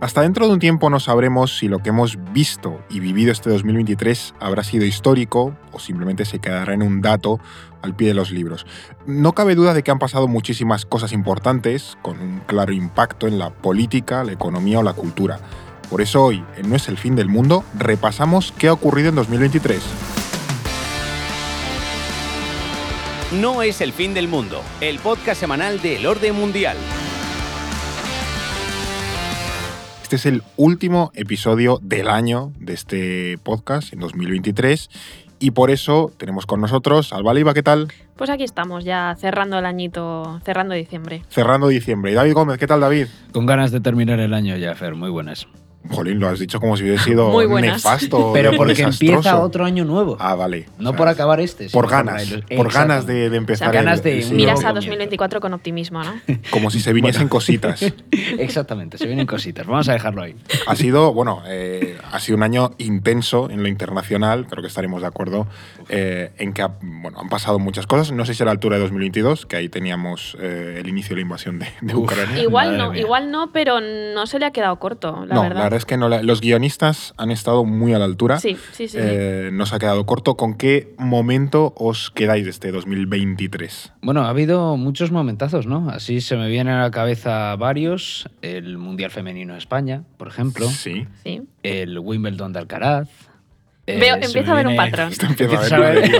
Hasta dentro de un tiempo no sabremos si lo que hemos visto y vivido este 2023 habrá sido histórico o simplemente se quedará en un dato al pie de los libros. No cabe duda de que han pasado muchísimas cosas importantes con un claro impacto en la política, la economía o la cultura. Por eso hoy, en No es el fin del mundo, repasamos qué ha ocurrido en 2023. No es el fin del mundo, el podcast semanal del orden mundial. Este es el último episodio del año de este podcast en 2023 y por eso tenemos con nosotros Alba Leiva, ¿qué tal? Pues aquí estamos, ya cerrando el añito, cerrando diciembre. Cerrando diciembre. Y David Gómez, ¿qué tal David? Con ganas de terminar el año ya, Fer, muy buenas. Jolín, lo has dicho como si hubiese sido Muy nefasto. Pero porque desastroso. empieza otro año nuevo. Ah, vale. no O sea, por acabar este. Por ganas. el- Por ganas de, de empezar. O sea, ganas el- de el. Miras a comienzo. 2024 con optimismo, ¿no? Como si se viniesen cositas. Exactamente, se vienen cositas. Vamos a dejarlo ahí. Ha sido, bueno, eh, ha sido un año intenso en lo internacional, creo que estaremos de acuerdo, eh, en que ha- bueno, han pasado muchas cosas. No sé si a la altura de 2022, que ahí teníamos eh, el inicio de la invasión de, de Uf. Ucrania. Igual Madre no, mía. igual no, pero no se le ha quedado corto, la no, verdad. la verdad es que no, la- los guionistas han estado muy a la altura. Sí, sí, sí. sí. Eh, nos ha quedado corto. ¿Con qué momento os quedáis de este 2023? Bueno, ha habido muchos momentazos, ¿no? Así se me vienen a la cabeza varios. El Mundial Femenino de España, por ejemplo. Sí. Sí. El Wimbledon de Alcaraz. Eh, Veo- se empiezo a ver un patrón. A ver.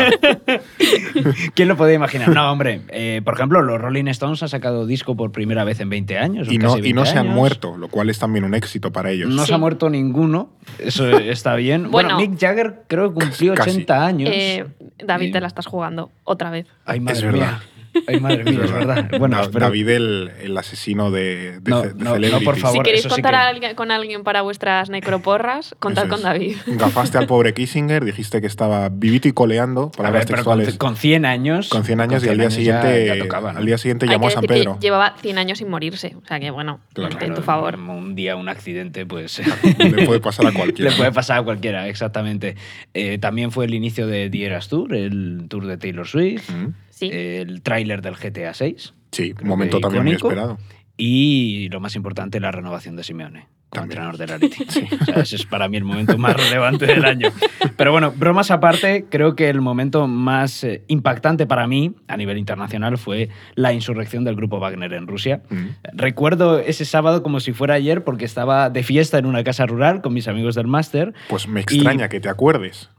¿Quién lo podía imaginar? No, hombre. eh, por ejemplo, los Rolling Stones han sacado disco por primera vez en 20 años. o y no, casi y no 20 se han años. muerto, lo cual es también un éxito para ellos. No Sí. se ha muerto ninguno. Eso está bien. bueno, Bueno. Mick Jagger creo que cumplió Casi. 80 años. Eh, David, Y- te la estás jugando otra vez. Ay, madre Es verdad. mía. Ay, madre mía, es verdad. Bueno, Da- espero- David, el, el asesino de, de, No, ce- de no, no, por favor. si queréis eso sí contar que- a alguien- con alguien para vuestras necroporras, contad Eso con es. David. Gafaste al pobre Kissinger, dijiste que estaba vivito y coleando, A palabras ver, pero con, textuales, con 100 años. con 100 años y con al día 100 años siguiente, Ya, ya tocaba, ¿no? al día siguiente Hay llamó a San decir Pedro. que llevaba 100 años sin morirse. O sea que, bueno, Claro. en tu favor. Un día, un accidente, pues. Le puede pasar a cualquiera. Le puede pasar a cualquiera, exactamente. Eh, también fue el inicio de The Eras Tour, el tour de Taylor Swift, Mm, Sí. el tráiler del GTA 6 Sí, un momento también muy esperado. y, lo más importante, la renovación de Simeone como También. entrenador del Atleti. O sea, ese es para mí el momento más relevante del año. Pero bueno, bromas aparte, creo que el momento más eh, impactante para mí a nivel internacional fue la insurrección del grupo Wagner en Rusia. Mm. Recuerdo ese sábado como si fuera ayer porque estaba de fiesta en una casa rural con mis amigos del máster. Pues me extraña que te acuerdes.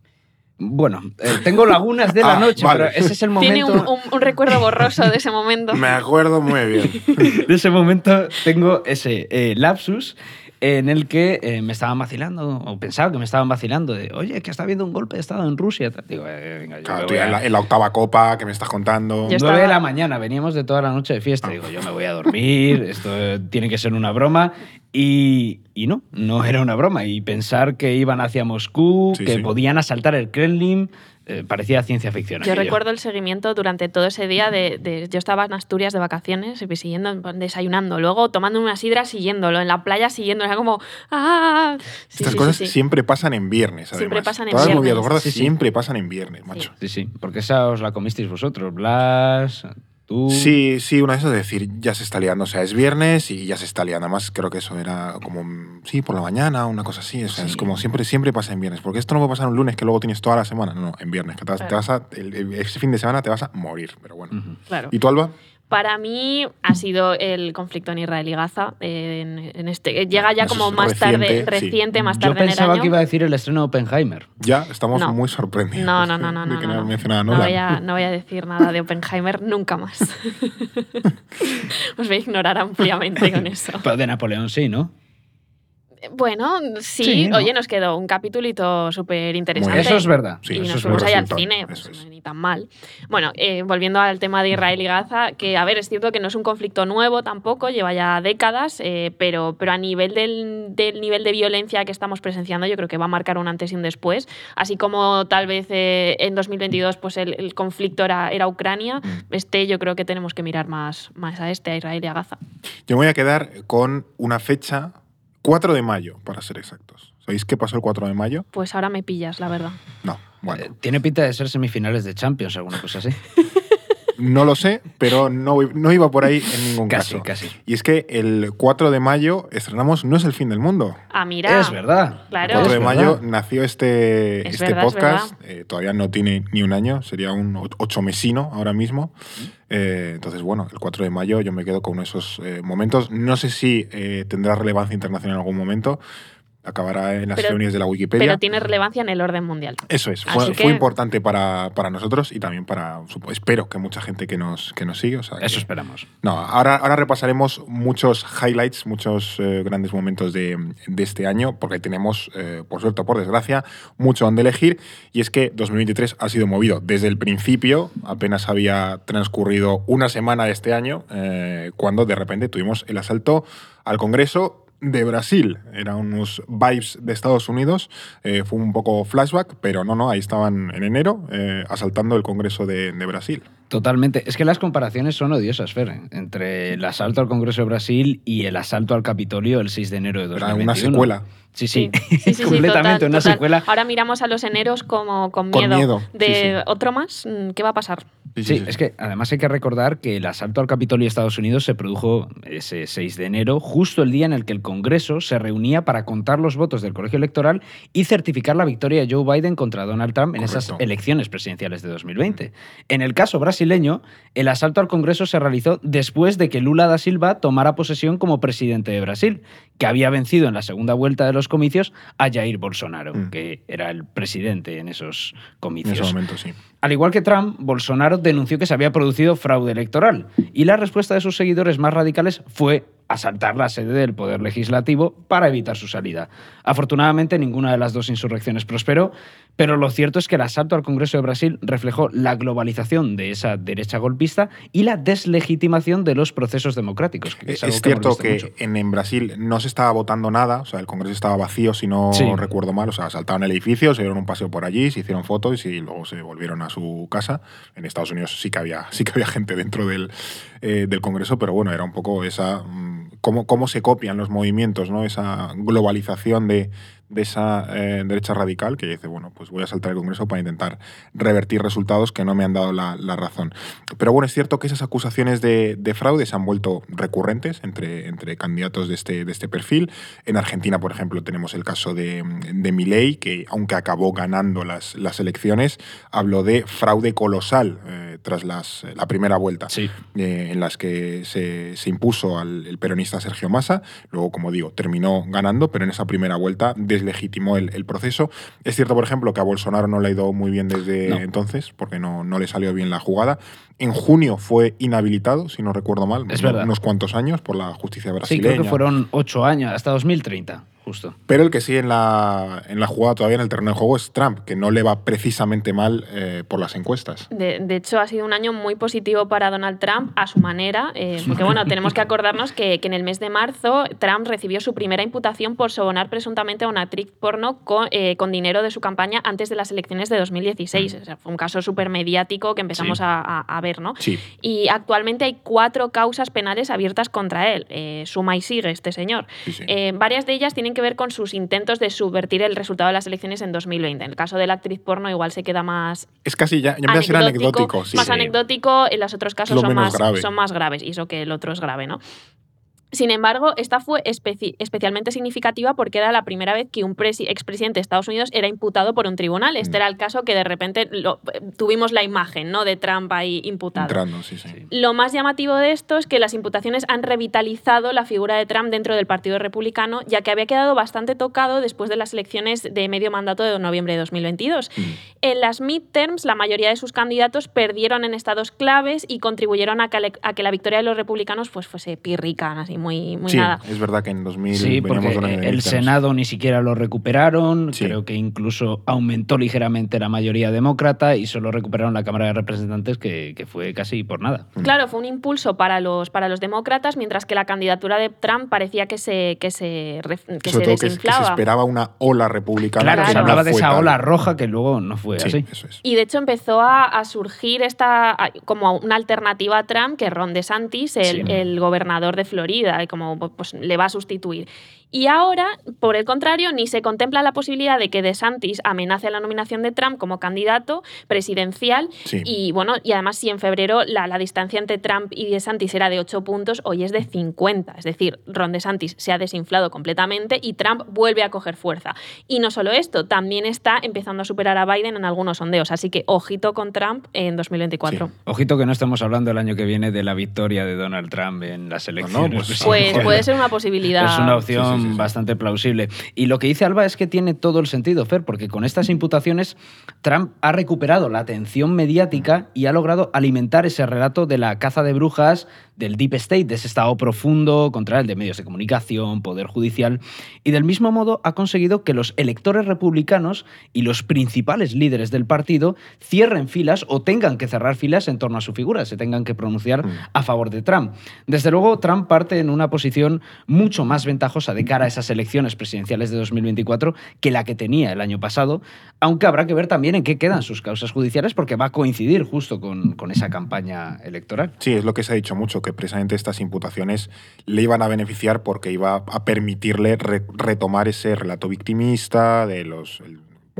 Bueno, eh, tengo lagunas de la Ah, noche, vale. pero ese es el Tiene momento. un, un- un recuerdo borroso de ese momento. Me acuerdo muy bien. De ese momento tengo ese eh, lapsus en el que eh, me estaban vacilando, o pensaba que me estaban vacilando, de, oye, que está habiendo un golpe de Estado en Rusia. Digo, eh, venga, yo Claro, me tú voy ya a- en, la, en la octava copa que me estás contando. Yo 9 de estaba- la mañana, veníamos de toda la noche de fiesta. Digo, yo me voy a dormir, esto eh, tiene que ser una broma. Y, y no, no era una broma. Y pensar que iban hacia Moscú, Sí, que sí. podían asaltar el Kremlin, eh, parecía ciencia ficción. Yo aquello. recuerdo el seguimiento durante todo ese día de, de- yo estaba en Asturias de vacaciones, y siguiendo, desayunando, luego tomando una sidra siguiéndolo, en la playa siguiéndolo, era como ¡ah! Sí, Estas sí, cosas sí, sí. siempre pasan en viernes, además. Siempre pasan en Todas las viernes. movidas gordas Sí, sí. siempre pasan en viernes, macho. Sí, sí, porque esa os la comisteis vosotros, Blas, tú. Sí, sí, una de esas es decir, ya se está liando. O sea, es viernes y ya se está liando. Además, creo que eso era como, sí, por la mañana, una cosa así. O sea, es como siempre, siempre pasa en viernes. Porque esto no puede pasar un lunes que luego tienes toda la semana. No, no, en viernes. Que te, vas- te Claro. vas a, el- el- ese fin de semana te vas a morir, pero bueno. Claro. ¿Y tú, Alba? Para mí ha sido el conflicto en Israel y Gaza. eh, En, en este, llega ya Eso como es más tarde, reciente, sí. más Yo tarde en el pensaba año. que iba a decir el estreno de Oppenheimer. Ya estamos No. muy sorprendidos. No, no, no, no, de no. que no, no, no. voy a, no voy a decir nada de Oppenheimer nunca más. Os voy a ignorar ampliamente con eso. Pero de Napoleón sí, ¿no? Bueno, sí, Sí, ¿no? oye, nos quedó un capitulito súper interesante. Eso es verdad. Sí, y eso nos es fuimos ahí al cine, pues es. ni tan mal. Bueno, eh, volviendo al tema de Israel y Gaza, que a ver, es cierto que no es un conflicto nuevo tampoco, lleva ya décadas, eh, pero, pero a nivel del, del nivel de violencia que estamos presenciando, yo creo que va a marcar un antes y un después. Así como tal vez eh, en 2022 pues el, el conflicto era, era Ucrania, Mm. este yo creo que tenemos que mirar más, más a este, a Israel y a Gaza. Yo me voy a quedar con una fecha, 4 de mayo, para ser exactos. ¿Sabéis qué pasó el 4 de mayo? Pues ahora me pillas, la verdad. No, bueno. Eh, tiene pinta de ser semifinales de Champions, alguna cosa así. No lo sé, pero no, no iba por ahí en ningún Casi, caso. casi. Y es que el 4 de mayo estrenamos No es el fin del mundo. Ah, mira. Es verdad. Claro. El 4 de mayo verdad. nació este, Es este verdad, es podcast. Eh, todavía no tiene ni un año, sería un ocho mesino ahora mismo. Eh, entonces, bueno, el 4 de mayo yo me quedo con esos eh, momentos. No sé si eh, tendrá relevancia internacional en algún momento. Acabará en las Pero- reuniones de la Wikipedia. Pero tiene relevancia en el orden mundial. Eso es, fue, que- fue importante para, para nosotros y también para, espero que mucha gente que nos, que nos sigue. o sea que- Eso esperamos. no, ahora, ahora repasaremos muchos highlights, muchos eh, grandes momentos de, de este año, porque tenemos, eh, por suerte o por desgracia, mucho donde elegir. Y es que 2023 ha sido movido desde el principio, apenas había transcurrido una semana de este año, eh, cuando de repente tuvimos el asalto al Congreso de Brasil. Eran unos vibes de Estados Unidos. eh, fue un poco flashback, pero no, no, ahí estaban en enero eh, asaltando el Congreso de, de Brasil. Totalmente. Es que las comparaciones son odiosas, Fer, ¿eh? entre el asalto al Congreso de Brasil y el asalto al Capitolio el 6 de enero de Era 2021. una secuela. Sí, sí, Sí, sí, sí, completamente total, una total. secuela. Ahora miramos a los eneros como con Con miedo. miedo, De sí, sí. otro más, mm, ¿qué va a pasar? Sí, es que además hay que recordar que el asalto al Capitolio de Estados Unidos se produjo ese 6 de enero, justo el día en el que el Congreso se reunía para contar los votos del colegio electoral y certificar la victoria de Joe Biden contra Donald Trump en esas elecciones presidenciales de 2020. En el caso brasileño, el asalto al Congreso se realizó después de que Lula da Silva tomara posesión como presidente de Brasil, que había vencido en la segunda vuelta de los comicios a Jair Bolsonaro, Mm. que era el presidente en esos En comicios. ese momento, sí. Al igual que Trump, Bolsonaro denunció que se había producido fraude electoral y la respuesta de sus seguidores más radicales fue asaltar la sede del Poder Legislativo para evitar su salida. Afortunadamente, ninguna de las dos insurrecciones prosperó, pero lo cierto es que el asalto al Congreso de Brasil reflejó la globalización de esa derecha golpista y la deslegitimación de los procesos democráticos. que Es, que cierto que en, en Brasil no se estaba votando nada, o sea, el Congreso estaba vacío, si no Sí. recuerdo mal, o sea, saltaron el edificio, se dieron un paseo por allí, se hicieron fotos y luego se volvieron a su casa. En Estados Unidos sí que había, sí que había gente dentro del, eh, del Congreso, pero bueno, era un poco esa... mm, cómo, cómo se copian los movimientos, ¿no? Esa globalización de, de esa eh, derecha radical que dice, bueno, pues voy a saltar el Congreso para intentar revertir resultados que no me han dado la, la razón. Pero bueno, es cierto que esas acusaciones de, de fraude se han vuelto recurrentes entre, entre candidatos de este, de este perfil. En Argentina, por ejemplo, tenemos el caso de, de Milei, que aunque acabó ganando las, las elecciones, habló de fraude colosal eh, tras las, la primera vuelta Sí. eh, en las que se, se impuso al el peronista Sergio Massa. Luego, como digo, terminó ganando, pero en esa primera vuelta deslegitimó el, el proceso. Es cierto, por ejemplo, que a Bolsonaro no le ha ido muy bien desde No. entonces, porque no, no le salió bien la jugada. En junio fue inhabilitado, si no recuerdo mal, Es uno- verdad. unos cuantos años por la justicia Sí, brasileña. creo que fueron ocho años, hasta 2030, justo. Pero el que sigue en la, en la jugada todavía en el terreno de juego es Trump, que no le va precisamente mal eh, por las encuestas. De, de hecho, ha sido un año muy positivo para Donald Trump a su manera, eh, porque bueno, tenemos que acordarnos que, que en el mes de marzo Trump recibió su primera imputación por sobornar presuntamente a una actriz porno con, eh, con dinero de su campaña antes de las elecciones de 2016. O sea, fue un caso súper mediático que empezamos Sí. a, a- a ver, ¿no? Sí. Y actualmente hay cuatro causas penales abiertas contra él. Eh, suma y sigue este señor. Sí, sí. Eh, varias de ellas tienen que ver con sus intentos de subvertir el resultado de las elecciones en 2020. En el caso de la actriz porno igual se queda más Es casi ya, ya empieza a ser anecdótico. sí. más Sí. anecdótico, en los otros casos Lo son más, grave. son más graves, y eso que el otro es grave, ¿no? Sin embargo, esta fue especi- especialmente significativa porque era la primera vez que un presi- expresidente de Estados Unidos era imputado por un tribunal. Este Mm. era el caso que de repente lo- tuvimos la imagen ¿no? de Trump ahí imputado. Entrando, sí, sí. Lo más llamativo de esto es que las imputaciones han revitalizado la figura de Trump dentro del Partido Republicano, ya que había quedado bastante tocado después de las elecciones de medio mandato de noviembre de 2022. Mm. En las midterms, la mayoría de sus candidatos perdieron en estados claves y contribuyeron a que, le- a que la victoria de los republicanos pues, fuese pirrica, así muy, muy Sí, nada. es verdad que en 2000 Sí, porque el. Senado ni siquiera lo recuperaron, Sí. creo que incluso aumentó ligeramente la mayoría demócrata y solo recuperaron la Cámara de Representantes que, que fue casi por nada. Mm. Claro, fue un impulso para los, para los demócratas, mientras que la candidatura de Trump parecía que se, que se, que Sobre se todo que, es- que se desinflaba. esperaba una ola republicana. Claro, se hablaba no de esa tal. ola roja que luego no fue Sí, así. eso es. Y de hecho empezó a, a surgir esta como una alternativa a Trump, que es Ron DeSantis, el, Sí. el gobernador de Florida, queda, como pues, le va a sustituir. Y ahora, por el contrario, ni se contempla la posibilidad de que DeSantis amenace la nominación de Trump como candidato presidencial. Y bueno, y además, si en febrero la, la, distancia entre Trump y DeSantis era de 8 puntos, hoy es de 50. Es decir, Ron DeSantis se ha desinflado completamente y Trump vuelve a coger fuerza. Y no solo esto, también está empezando a superar a Biden en algunos sondeos. Así que ojito con Trump en 2024. Ojito que no estamos hablando el año que viene de la victoria de Donald Trump en las elecciones. pues, pues puede ser una posibilidad. Es una opción bastante plausible. Y lo que dice Alba es que tiene todo el sentido, Fer, porque con estas imputaciones Trump ha recuperado la atención mediática y ha logrado alimentar ese relato de la caza de brujas, del deep state, de ese estado profundo contra el de medios de comunicación, poder judicial, y del mismo modo ha conseguido que los electores republicanos y los principales líderes del partido cierren filas o tengan que cerrar filas en torno a su figura, se tengan que pronunciar mm. a favor de Trump. Desde luego, Trump parte en una posición mucho más ventajosa de a esas elecciones presidenciales de 2024 que la que tenía el año pasado, aunque habrá que ver también en qué quedan sus causas judiciales porque va a coincidir justo con, con esa campaña electoral. Sí, es lo que se ha dicho mucho, que precisamente estas imputaciones le iban a beneficiar porque iba a permitirle retomar ese relato victimista de los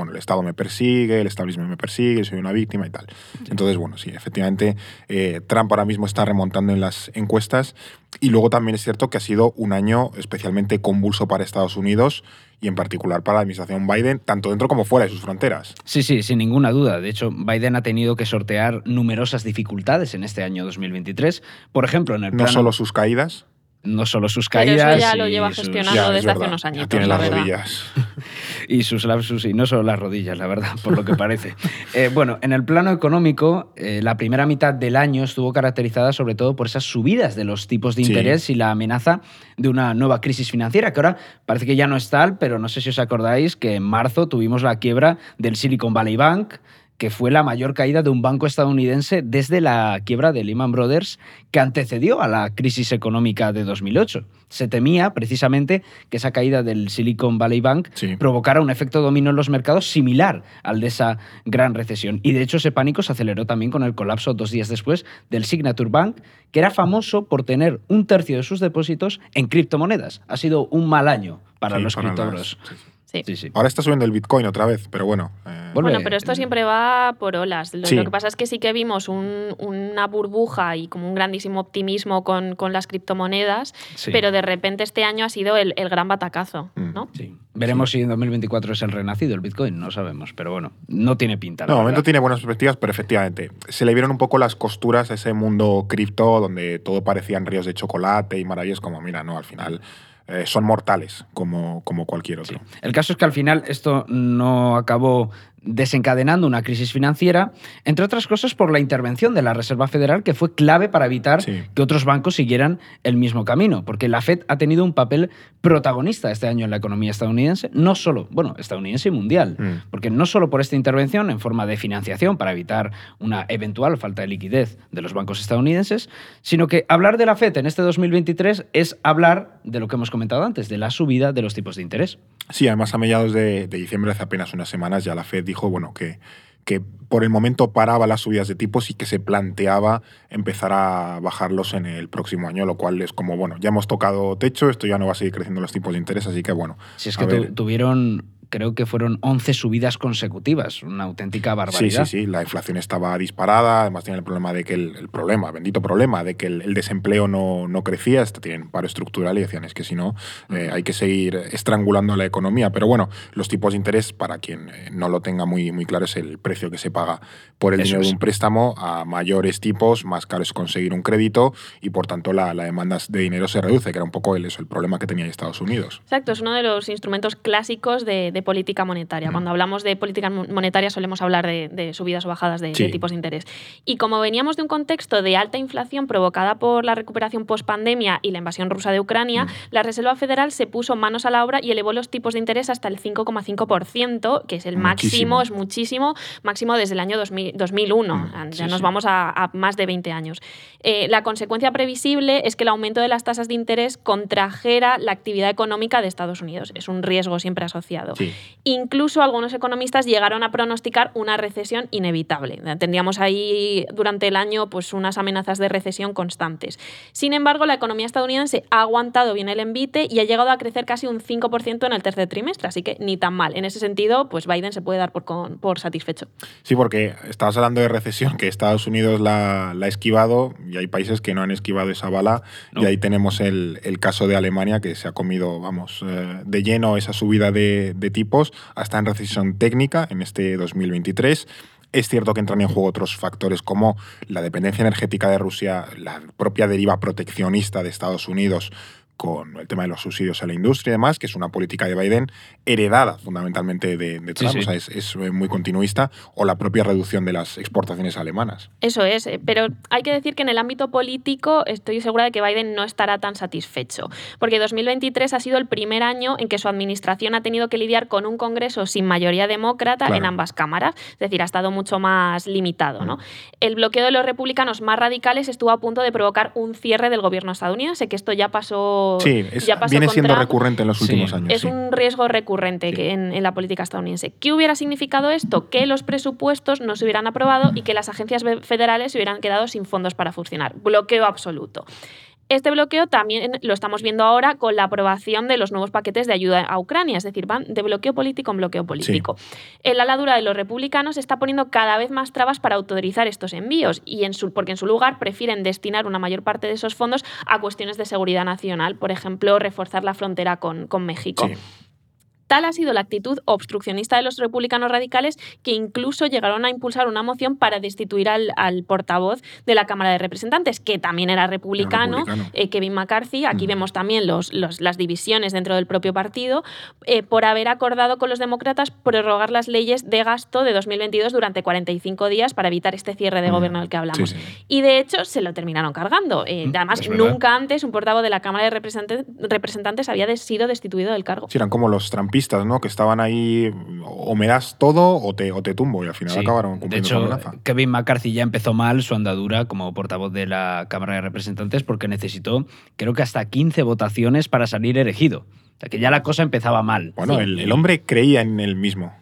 bueno, el Estado me persigue, el establishment me persigue, soy una víctima y tal. Entonces, bueno, sí, efectivamente, eh, Trump ahora mismo está remontando en las encuestas y luego también es cierto que ha sido un año especialmente convulso para Estados Unidos y en particular para la administración Biden, tanto dentro como fuera de sus fronteras. Sí, sí, sin ninguna duda. De hecho, Biden ha tenido que sortear numerosas dificultades en este año 2023. Por ejemplo, en el No solo sus caídas no solo sus caídas. ya lo lleva gestionando desde hace unos años. Tiene las rodillas. y sus lapsus, y no solo las rodillas, la verdad, por lo que parece. Eh, bueno, en el plano económico, eh, la primera mitad del año estuvo caracterizada sobre todo por esas subidas de los tipos de interés y la amenaza de una nueva crisis financiera, que ahora parece que ya no es tal, pero no sé si os acordáis que en marzo tuvimos la quiebra del Silicon Valley Bank que fue la mayor caída de un banco estadounidense desde la quiebra de Lehman Brothers que antecedió a la crisis económica de 2008. Se temía precisamente que esa caída del Silicon Valley Bank provocara un efecto dominó en los mercados similar al de esa gran recesión. Y de hecho ese pánico se aceleró también con el colapso dos días después del Signature Bank, que era famoso por tener un tercio de sus depósitos en criptomonedas. Ha sido un mal año para los criptobros. Ahora está subiendo el Bitcoin otra vez, pero bueno. Eh, bueno, pero esto siempre va por olas. Lo, que pasa es que sí que vimos una burbuja y como un grandísimo optimismo con, las criptomonedas, pero de repente este año ha sido el, gran batacazo. Mm. ¿no? Veremos si en 2024 es el renacido el Bitcoin, no sabemos, pero bueno, no tiene pinta. No, de momento tiene buenas perspectivas, pero efectivamente se le vieron un poco las costuras a ese mundo cripto donde todo parecían ríos de chocolate y maravillas, como mira, no, al final. Eh, son mortales como, como cualquier otro. El caso es que al final esto no acabó desencadenando una crisis financiera, entre otras cosas por la intervención de la Reserva Federal, que fue clave para evitar que otros bancos siguieran el mismo camino, porque la Fed ha tenido un papel protagonista este año en la economía estadounidense, no solo, bueno, estadounidense y mundial, mm. porque no solo por esta intervención en forma de financiación para evitar una eventual falta de liquidez de los bancos estadounidenses, sino que hablar de la Fed en este 2023 es hablar de lo que hemos comentado antes, de la subida de los tipos de interés. Sí, además a mediados de, de diciembre, hace apenas unas semanas, ya la Fed dijo bueno, que, que por el momento paraba las subidas de tipos y que se planteaba empezar a bajarlos en el próximo año, lo cual es como, bueno, ya hemos tocado techo, esto ya no va a seguir creciendo los tipos de interés, así que bueno. Si es que tuvieron creo que fueron 11 subidas consecutivas, una auténtica barbaridad. Sí, sí, sí, la inflación estaba disparada, además tiene el problema de que el, problema, bendito problema, de que el, desempleo no, no, crecía, tienen paro estructural y decían, es que si no, eh, hay que seguir estrangulando la economía. Pero bueno, los tipos de interés, para quien eh, no lo tenga muy, muy claro, es el precio que se paga por el dinero de un préstamo, a mayores tipos, más caro es conseguir un crédito y por tanto la, la demanda de dinero se reduce, que era un poco el, eso, el problema que tenía Estados Unidos. Exacto, es uno de los instrumentos clásicos de política monetaria. Mm. Cuando hablamos de política monetaria solemos hablar de, subidas o bajadas de, tipos de interés. Y como veníamos de un contexto de alta inflación provocada por la recuperación post-pandemia y la invasión rusa de Ucrania, mm. la Reserva Federal se puso manos a la obra y elevó los tipos de interés hasta el 5,5%, que es el máximo, es muchísimo, máximo desde el año 2001. Mm, ya nos vamos a, más de 20 años. Eh, la consecuencia previsible es que el aumento de las tasas de interés contrajera la actividad económica de Estados Unidos. Es un riesgo siempre asociado. Sí. Incluso algunos economistas llegaron a pronosticar una recesión inevitable. Tendríamos ahí durante el año pues, unas amenazas de recesión constantes. Sin embargo, la economía estadounidense ha aguantado bien el envite y ha llegado a crecer casi un 5% en el tercer trimestre, así que ni tan mal. En ese sentido, pues Biden se puede dar por, con- por satisfecho. Sí, porque estabas hablando de recesión, que Estados Unidos la, la ha esquivado y hay países que no han esquivado esa bala. No. Y ahí tenemos el, el caso de Alemania, que se ha comido, vamos, eh, de lleno esa subida de, de hasta en recesión técnica en este 2023. Es cierto que entran en juego otros factores como la dependencia energética de Rusia, la propia deriva proteccionista de Estados Unidos con el tema de los subsidios a la industria y demás, que es una política de Biden heredada fundamentalmente de, de Trump, sí. o sea, es, es muy continuista, o la propia reducción de las exportaciones alemanas. Eso es, eh, pero hay que decir que en el ámbito político estoy segura de que Biden no estará tan satisfecho, porque 2023 ha sido el primer año en que su administración ha tenido que lidiar con un Congreso sin mayoría demócrata Claro. en ambas cámaras, es decir, ha estado mucho más limitado. ¿no? El bloqueo de los republicanos más radicales estuvo a punto de provocar un cierre del gobierno estadounidense, que esto ya pasó, Sí, es- ya pasó viene con siendo Trump. recurrente en los Sí. últimos años. Es sí. un riesgo recurrente que en, en la política estadounidense. ¿Qué hubiera significado esto? Que los presupuestos no se hubieran aprobado y que las agencias federales se hubieran quedado sin fondos para funcionar. Bloqueo absoluto. Este bloqueo también lo estamos viendo ahora con la aprobación de los nuevos paquetes de ayuda a Ucrania, es decir, van de bloqueo político en bloqueo político. El ala dura de los republicanos está poniendo cada vez más trabas para autorizar estos envíos y en su, porque en su lugar prefieren destinar una mayor parte de esos fondos a cuestiones de seguridad nacional, por ejemplo, reforzar la frontera con, con México. Sí. Tal ha sido la actitud obstruccionista de los republicanos radicales que incluso llegaron a impulsar una moción para destituir al, al portavoz de la Cámara de Representantes, que también era republicano, republicano. eh, Kevin McCarthy. Aquí Mm. vemos también los, los- las divisiones dentro del propio partido, eh, por haber acordado con los demócratas prorrogar las leyes de gasto de 2022 durante 45 días para evitar este cierre de Mm. gobierno del que hablamos. Sí, sí. Y de hecho se lo terminaron cargando. Eh, Mm, además, nunca antes un portavoz de la Cámara de Representante- Representantes había sido destituido del cargo. Sí, eran como los trampistas, ¿no? Que estaban ahí, o me das todo o te, o te tumbo, y al final Sí. acabaron De cumpliendo hecho, su amenaza. Kevin McCarthy ya empezó mal su andadura como portavoz de la Cámara de Representantes porque necesitó, creo que hasta 15 votaciones para salir elegido. O sea, que ya la cosa empezaba mal. Bueno, Sí. el, el hombre creía en él mismo.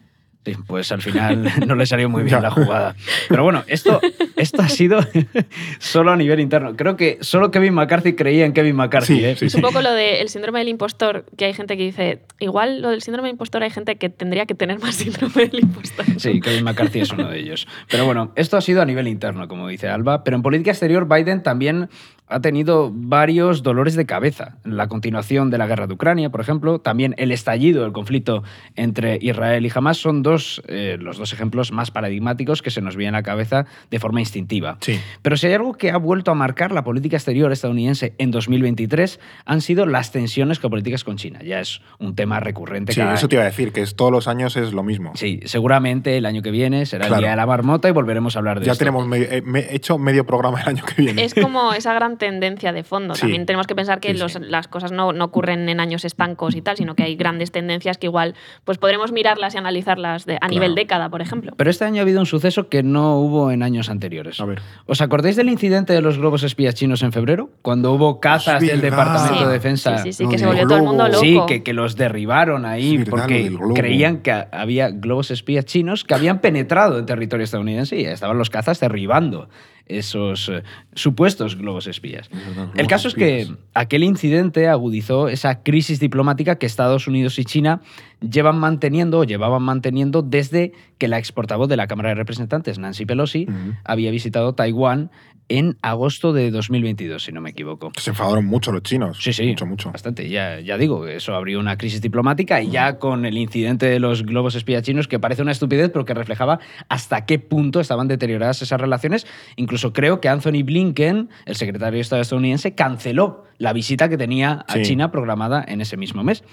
Sí, pues al final no le salió muy bien la jugada. Pero bueno, esto, esto ha sido solo a nivel interno. Creo que solo Kevin McCarthy creía en Kevin McCarthy. Sí, ¿eh? sí, Es un poco lo del síndrome del impostor, que hay gente que dice, igual lo del síndrome del impostor hay gente que tendría que tener más síndrome del impostor. Sí, Kevin McCarthy es uno de ellos. Pero bueno, esto ha sido a nivel interno, como dice Alba. Pero en política exterior, Biden también ha tenido varios dolores de cabeza. La continuación de la guerra de Ucrania, por ejemplo, también el estallido del conflicto entre Israel y Hamas son dos, eh, los dos ejemplos más paradigmáticos que se nos vienen a la cabeza de forma instintiva. Sí. Pero si hay algo que ha vuelto a marcar la política exterior estadounidense en 2023 han sido las tensiones geopolíticas con China. Ya es un tema recurrente. Sí, cada- eso te iba a decir, que es, todos los años es lo mismo. Sí, seguramente el año que viene será Claro. el día de la marmota y volveremos a hablar de ya esto. tenemos me- eh, me- hecho medio programa el año que viene. Es como esa gran tendencia de fondo. Sí. También tenemos que pensar que Sí, los- sí. las cosas no, no ocurren en años estancos y tal, sino que hay grandes tendencias que igual pues podremos mirarlas y analizarlas de- a nivel década, por ejemplo. Pero este año ha habido un suceso que no hubo en años anteriores. A ver. ¿Os acordáis del incidente de los globos espías chinos en febrero? Cuando hubo cazas del. Departamento Sí, de Defensa. sí, sí, sí, Lo que se volvió todo el mundo loco. Sí, que, que los derribaron ahí porque creían que había globos espías chinos que habían penetrado en territorio estadounidense y estaban los cazas derribando esos eh, supuestos globos espías. Verdad, El caso es que aquel incidente agudizó esa crisis diplomática que Estados Unidos y China llevan manteniendo o llevaban manteniendo desde que la ex portavoz de la Cámara de Representantes, Nancy Pelosi, había visitado Taiwán en agosto de 2022, si no me equivoco. Se enfadaron mucho los chinos. Sí, sí. Mucho, mucho. Bastante, ya, ya digo, eso abrió una crisis diplomática y ya con el incidente de los globos espía chinos, que parece una estupidez, pero que reflejaba hasta qué punto estaban deterioradas esas relaciones. Incluso creo que Anthony Blinken, el secretario de Estado estadounidense, canceló la visita que tenía a Sí. China programada en ese mismo mes.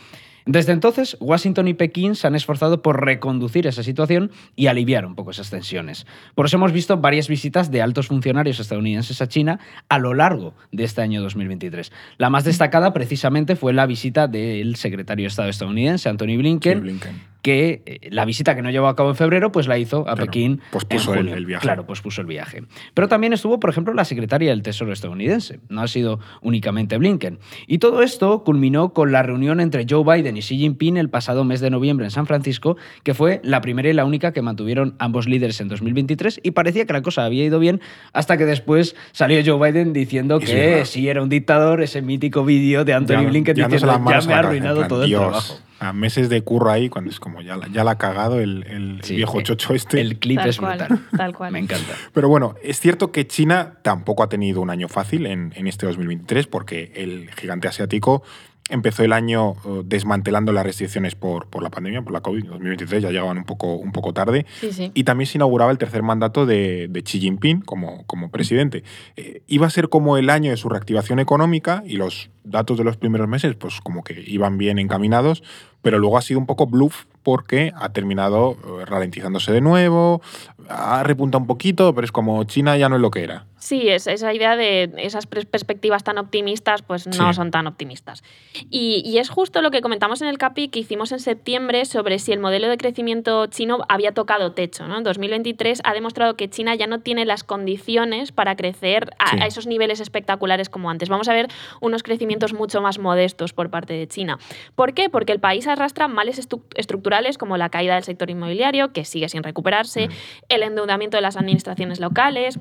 Desde entonces, Washington y Pekín se han esforzado por reconducir esa situación y aliviar un poco esas tensiones. Por eso hemos visto varias visitas de altos funcionarios estadounidenses a China a lo largo de este año 2023. La más destacada precisamente fue la visita del secretario de Estado estadounidense, Anthony Blinken, Blinken. que eh, la visita que no llevó a cabo en febrero, pues la hizo a Claro, Pekín. pospuso en el- junio. el viaje. Claro, pospuso el viaje. Pero también estuvo, por ejemplo, la secretaria del Tesoro estadounidense. No ha sido únicamente Blinken. Y todo esto culminó con la reunión entre Joe Biden Biden y Xi Jinping el pasado mes de noviembre en San Francisco, que fue la primera y la única que mantuvieron ambos líderes en 2023 y parecía que la cosa había ido bien hasta que después salió Joe Biden diciendo Y que sí, era un dictador, ese mítico vídeo de Anthony Ya- Blinken ya no se diciendo las manos ya me a ha la cabeza", en arruinado plan, todo el Dios, trabajo. A meses de curro ahí, cuando es como ya, la- ya la ha cagado el, el Sí, viejo eh, chocho este. El clip Tal es cual, brutal. tal cual. Me encanta. Pero bueno, es cierto que China tampoco ha tenido un año fácil en, en este 2023 porque el gigante asiático empezó el año eh, desmantelando las restricciones por, por la pandemia, por la COVID. En 2023 ya llegaban un poco, un poco tarde. Sí, sí. Y también se inauguraba el tercer mandato de, de Xi Jinping como, como presidente. Eh, iba a ser como el año de su reactivación económica y los datos de los primeros meses pues como que iban bien encaminados, pero luego ha sido un poco bluff porque ha terminado eh, ralentizándose de nuevo, ha repuntado un poquito, pero es como China ya no es lo que era. Sí, es, esa idea de esas pers- perspectivas tan optimistas, pues no Sí. son tan optimistas. Y, y es justo lo que comentamos en el CAPI que hicimos en septiembre sobre si el modelo de crecimiento chino había tocado techo. ¿no? En 2023 ha demostrado que China ya no tiene las condiciones para crecer a, Sí. a esos niveles espectaculares como antes. Vamos a ver unos crecimientos mucho más modestos por parte de China. ¿Por qué? Porque el país arrastra males estructurales como la caída del sector inmobiliario, que sigue sin recuperarse, Mm. el endeudamiento de las administraciones locales,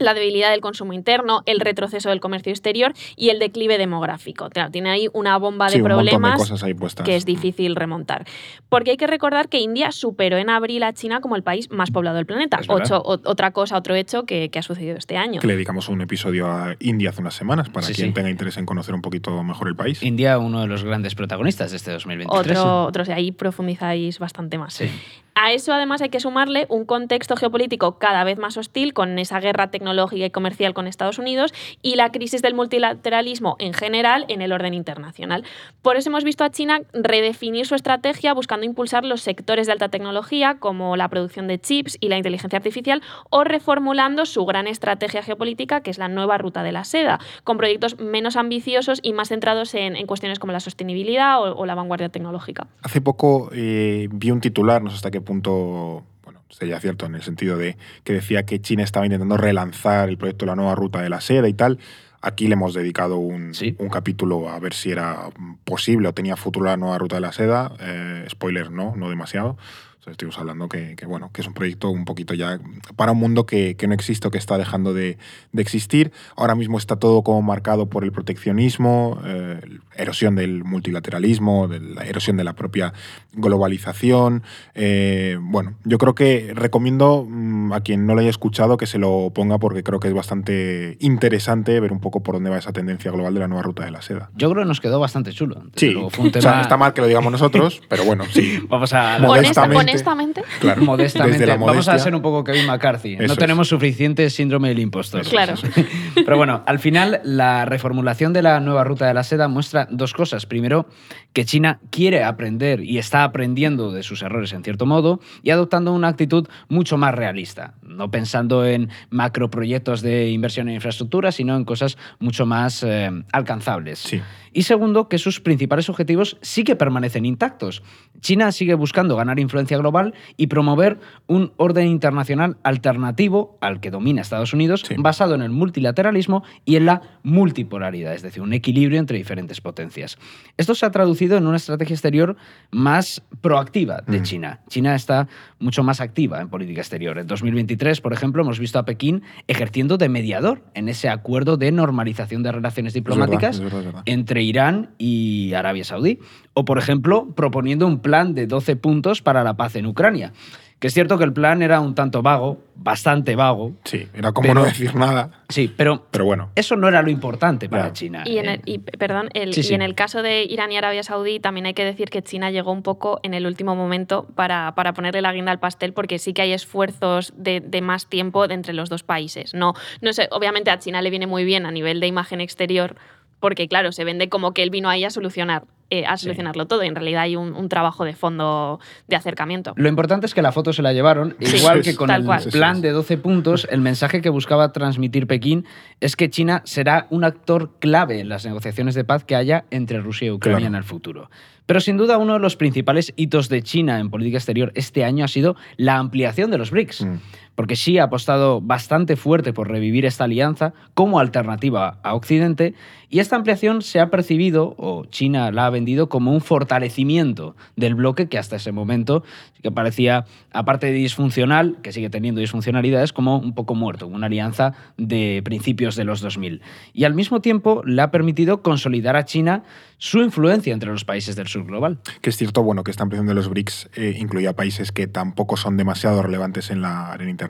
la debilidad del consumo interno, el retroceso del comercio exterior y el declive demográfico. Claro, tiene ahí una bomba Sí, de de problemas cosas ahí puestas. que es difícil remontar. Porque hay que recordar que India superó en abril a China como el país más poblado del planeta. Ocho- o- otra cosa, otro hecho que, que ha sucedido este año. Que le dedicamos un episodio a India hace unas semanas para Sí, quien sí. tenga interés en conocer un poquito mejor el país. India, uno de los grandes protagonistas de este 2023. Otro, otro, ahí profundizáis bastante más. Sí. A eso además hay que sumarle un contexto geopolítico cada vez más hostil con esa guerra tecnológica y comercial con Estados Unidos y la crisis del multilateralismo en general en el orden internacional. Por eso hemos visto a China redefinir su estrategia buscando impulsar los sectores de alta tecnología como la producción de chips y la inteligencia artificial o reformulando su gran estrategia geopolítica que es la nueva ruta de la seda, con proyectos menos ambiciosos y más centrados en, cuestiones como la sostenibilidad o- la vanguardia tecnológica. Hace poco eh, vi un titular, no sé hasta qué punto sería cierto en el sentido de que decía que China estaba intentando relanzar el proyecto de la nueva ruta de la seda y tal. Aquí le hemos dedicado un, Sí. un capítulo a ver si era posible o tenía futuro la nueva ruta de la seda. Eh, spoiler, no, no demasiado. O sea, estuvimos hablando que, que, bueno, que es un proyecto un poquito ya para un mundo que, que no existe o que está dejando de, de existir. Ahora mismo está todo como marcado por el proteccionismo, eh, erosión del multilateralismo, de la erosión de la propia globalización. Eh, bueno, yo creo que recomiendo mm, a quien no lo haya escuchado que se lo ponga porque creo que es bastante interesante ver un poco por dónde va esa tendencia global de la nueva ruta de la seda. Yo creo que nos quedó bastante chulo. Desde Sí, luego, fue un o sea, está mal que lo digamos nosotros, pero bueno, sí. Vamos a. Honesta- honestamente, Claro, modestamente. desde la Vamos a ser un poco Kevin McCarthy. Eso no es. tenemos suficiente síndrome del impostor. Claro. Pero bueno, al final la reformulación de la nueva ruta de la seda muestra dos cosas. Primero, que China quiere aprender y está aprendiendo de sus errores en cierto modo y adoptando una actitud mucho más realista, no pensando en macroproyectos de inversión en infraestructura, sino en cosas mucho más eh, alcanzables. Sí. Y segundo, que sus principales objetivos sí que permanecen intactos. China sigue buscando ganar influencia global y promover un orden internacional alternativo al que domina Estados Unidos, Sí. basado en el multilateralismo y en la multipolaridad, es decir, un equilibrio entre diferentes potencias. Esto se ha traducido en una estrategia exterior más proactiva de Mm. China. China está mucho más activa en política exterior. En 2023, por ejemplo, hemos visto a Pekín ejerciendo de mediador en ese acuerdo de normalización de relaciones Es verdad, diplomáticas es verdad, es verdad. entre Irán y Arabia Saudí. O, por ejemplo, proponiendo un plan de 12 puntos para la paz en Ucrania. Que es cierto que el plan era un tanto vago, bastante vago. Sí, era como Pero- no decir nada, Sí, pero pero bueno. eso no era lo importante para. China. Y en, ¿eh? el, y, perdón, el- Sí, sí. y en el caso de Irán y Arabia Saudí también hay que decir que China llegó un poco en el último momento para, para ponerle la guinda al pastel porque sí que hay esfuerzos de, de más tiempo de entre los dos países. No, no sé, obviamente a China le viene muy bien a nivel de imagen exterior porque claro, se vende como que él vino ahí a solucionar. eh, a Sí. solucionarlo todo en realidad hay un, un trabajo de fondo de acercamiento. Lo importante es que la foto se la llevaron, Sí. igual que con Tal el cual. plan de 12 puntos, el mensaje que buscaba transmitir Pekín es que China será un actor clave en las negociaciones de paz que haya entre Rusia y Ucrania Claro. en el futuro. Pero sin duda uno de los principales hitos de China en política exterior este año ha sido la ampliación de los BRICS. Mm. Porque Xi ha apostado bastante fuerte por revivir esta alianza como alternativa a Occidente y esta ampliación se ha percibido, o China la ha vendido, como un fortalecimiento del bloque que hasta ese momento que parecía, aparte de disfuncional, que sigue teniendo disfuncionalidades, como un poco muerto, una alianza de principios de los 2000. Y al mismo tiempo le ha permitido consolidar a China su influencia entre los países del sur global. Que es cierto, bueno, que esta ampliación de los BRICS eh, incluía países que tampoco son demasiado relevantes en la arena internacional,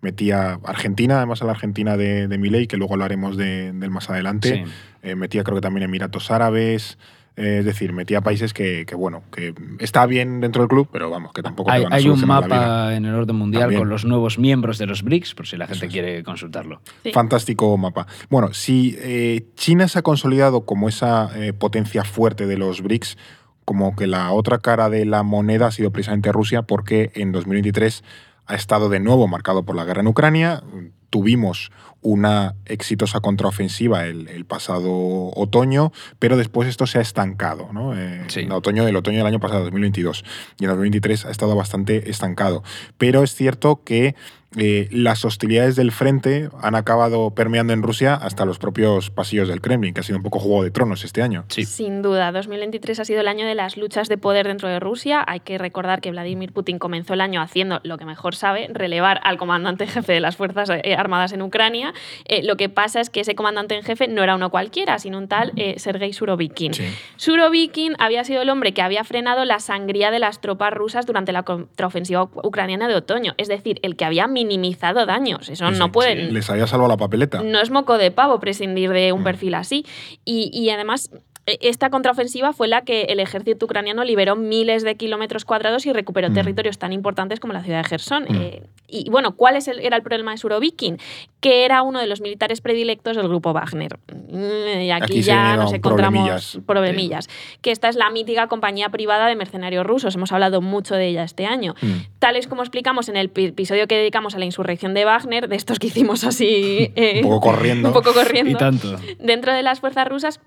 metía Argentina, además a la Argentina de, de Milei, que luego hablaremos de, del más adelante. Sí. Eh, metía creo que también Emiratos Árabes. eh, es decir, metía países que, que, bueno, que está bien dentro del club, pero vamos, que tampoco te Hay, van a hay un solucionar la vida. mapa en el orden mundial También. con los nuevos miembros de los BRICS, por si la gente es. quiere consultarlo. Sí. Fantástico mapa. Bueno, si eh, China se ha consolidado como esa eh, potencia fuerte de los BRICS, como que la otra cara de la moneda ha sido precisamente Rusia, porque en 2023 ha estado de nuevo marcado por la guerra en Ucrania. Tuvimos una exitosa contraofensiva el, el pasado otoño, pero después esto se ha estancado, ¿no? Eh, Sí. otoño del otoño del año pasado, 2022. Y en 2023 ha estado bastante estancado. Pero es cierto que eh, las hostilidades del frente han acabado permeando en Rusia hasta los propios pasillos del Kremlin, que ha sido un poco juego de tronos este año. Sí. Sin duda, 2023 ha sido el año de las luchas de poder dentro de Rusia. Hay que recordar que Vladimir Putin comenzó el año haciendo lo que mejor sabe, relevar al comandante jefe de las Fuerzas eh, Armadas en Ucrania. Eh, lo que pasa es que ese comandante en jefe no era uno cualquiera, sino un tal eh, Sergei Surovikin. Sí. Surovikin había sido el hombre que había frenado la sangría de las tropas rusas durante la contraofensiva ucraniana de otoño, es decir, el que había minimizado daños. Eso Sí, no sí, pueden. Les había salvado la papeleta. No es moco de pavo prescindir de un Mm. perfil así. Y, y además, esta contraofensiva fue la que el ejército ucraniano liberó miles de kilómetros cuadrados y recuperó Mm. territorios tan importantes como la ciudad de Gerson. Mm. Eh, y bueno, ¿cuál es el- era el problema de Surovikin? Que era uno de los militares predilectos del grupo Wagner. Mm, Y aquí, ya nos encontramos problemillas. problemillas. Que esta es la mítica compañía privada de mercenarios rusos. Hemos hablado mucho de ella este año Mm. tales como explicamos en el pi- episodio que dedicamos a la insurrección de Wagner, de estos que hicimos así. eh, Un poco corriendo. un poco corriendo. Y tanto. Dentro de las fuerzas rusas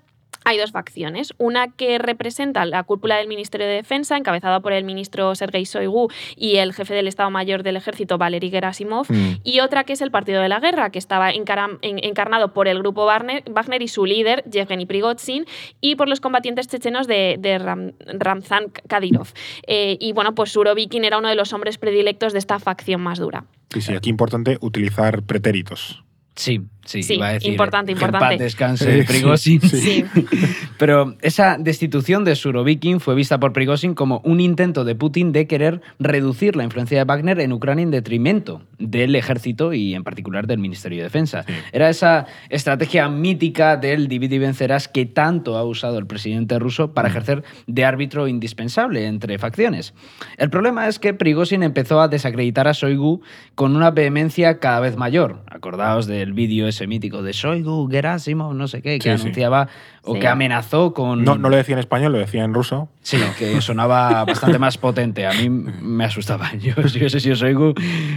hay dos facciones. Una que representa la cúpula del Ministerio de Defensa, encabezada por el ministro Sergei Shoigu y el jefe del Estado Mayor del Ejército, Valery Gerasimov. Mm. Y otra que es el Partido de la Guerra, que estaba encara- en- encarnado por el grupo Wagner, Wagner y su líder, Yevgeny Prigozhin, y por los combatientes chechenos de, de Ram- Ramzan Kadyrov. Eh, y bueno, pues Surovikin era uno de los hombres predilectos de esta facción más dura. Sí, sí, aquí importante utilizar pretéritos. Sí, sí, Sí, iba a decir. importante, en importante. paz descanse Sí, Prigozhin. sí. Sí. Pero esa destitución de Surovikin fue vista por Prigozhin como un intento de Putin de querer reducir la influencia de Wagner en Ucrania en detrimento del ejército y en particular del Ministerio de Defensa. Sí. Era esa estrategia mítica del divide y vencerás que tanto ha usado el presidente ruso para ejercer de árbitro indispensable entre facciones. El problema es que Prigozhin empezó a desacreditar a Shoigu con una vehemencia cada vez mayor. Acordaos del vídeo ese mítico de Shoigu, Gerasimov, no sé qué, que Sí, sí. anunciaba o Sí. que amenazó con... No, no lo decía en español, lo decía en ruso. Sí, que sonaba bastante más potente. A mí me asustaba. Yo, si hubiese sido Shoigu,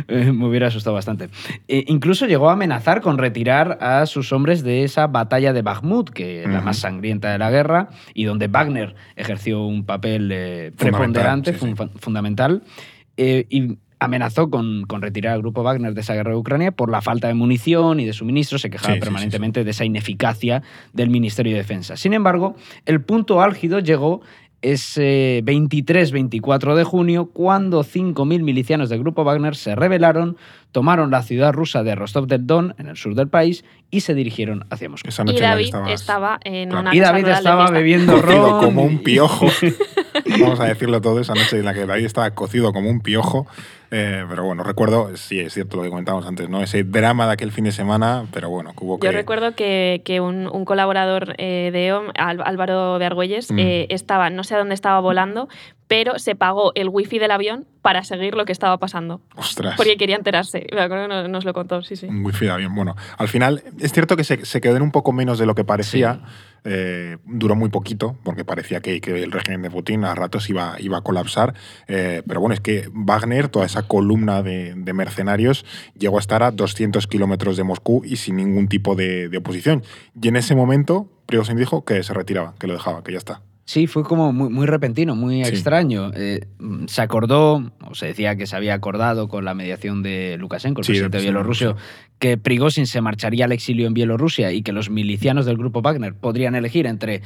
eh, me hubiera asustado bastante. E incluso llegó a amenazar con retirar a sus hombres de esa batalla de Bakhmut, que es la más sangrienta de la guerra, y donde Wagner ejerció un papel eh, preponderante, Fundamental, sí, fun- fundamental. eh, y amenazó con, con retirar al grupo Wagner de esa guerra de Ucrania por la falta de munición y de suministro. Se quejaba Sí, sí, sí, permanentemente de esa ineficacia del Ministerio de Defensa. Sin embargo, el punto álgido llegó ese 23-24 de junio, cuando 5.000 milicianos del grupo Wagner se rebelaron, tomaron la ciudad rusa de Rostov del Don, en el sur del país, y se dirigieron hacia Moscú. Esa Y noche David David estabas estaba en Claro. una Y casa David estaba bebiendo ron. como un piojo. Vamos a decirlo todo, esa noche en la que David estaba cocido como un piojo. Eh, pero bueno, recuerdo, sí, es cierto lo que comentábamos antes, ¿no? Ese drama de aquel fin de semana, pero bueno, que hubo que... Yo recuerdo que, que un, un colaborador eh, de EOM, Álvaro de Argüelles, Mm. eh, estaba, no sé a dónde estaba volando, pero se pagó el wifi del avión para seguir lo que estaba pasando. Ostras. Porque quería enterarse. Me acuerdo que nos, nos lo contó, sí, sí. Un wifi de avión. Bueno, al final es cierto que se, se quedó en un poco menos de lo que parecía. Eh, duró muy poquito, porque parecía que, que el régimen de Putin a ratos iba, iba a colapsar. Eh, pero bueno, es que Wagner, toda esa columna de, de mercenarios, llegó a estar a 200 kilómetros de Moscú y sin ningún tipo de, de oposición. Y en ese momento, Prigozhin dijo que se retiraba, que lo dejaba, que ya está. Sí, fue como muy, muy repentino, muy Sí. extraño. Eh, se acordó, o se decía que se había acordado con la mediación de Lukashenko, el Sí, presidente bielorruso, que Prigozhin se marcharía al exilio en Bielorrusia y que los milicianos del grupo Wagner podrían elegir entre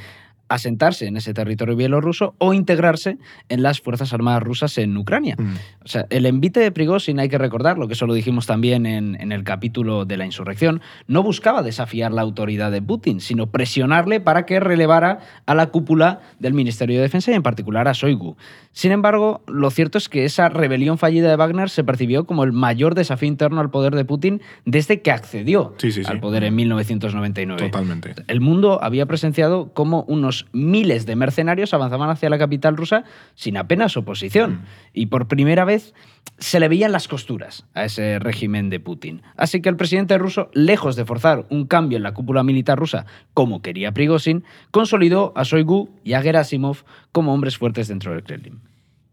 asentarse en ese territorio bielorruso o integrarse en las Fuerzas Armadas rusas en Ucrania. Mm. O sea, el envite de Prigozhin, hay que recordarlo, que eso lo dijimos también en, en el capítulo de la insurrección, no buscaba desafiar la autoridad de Putin, sino presionarle para que relevara a la cúpula del Ministerio de Defensa y en particular a Shoigu. Sin embargo, lo cierto es que esa rebelión fallida de Wagner se percibió como el mayor desafío interno al poder de Putin desde que accedió Sí, sí, sí. al poder en 1999. Totalmente. El mundo había presenciado cómo unos miles de mercenarios avanzaban hacia la capital rusa sin apenas oposición. Y por primera vez se le veían las costuras a ese régimen de Putin. Así que el presidente ruso, lejos de forzar un cambio en la cúpula militar rusa como quería Prigozhin, consolidó a Shoigu y a Gerasimov como hombres fuertes dentro del Kremlin.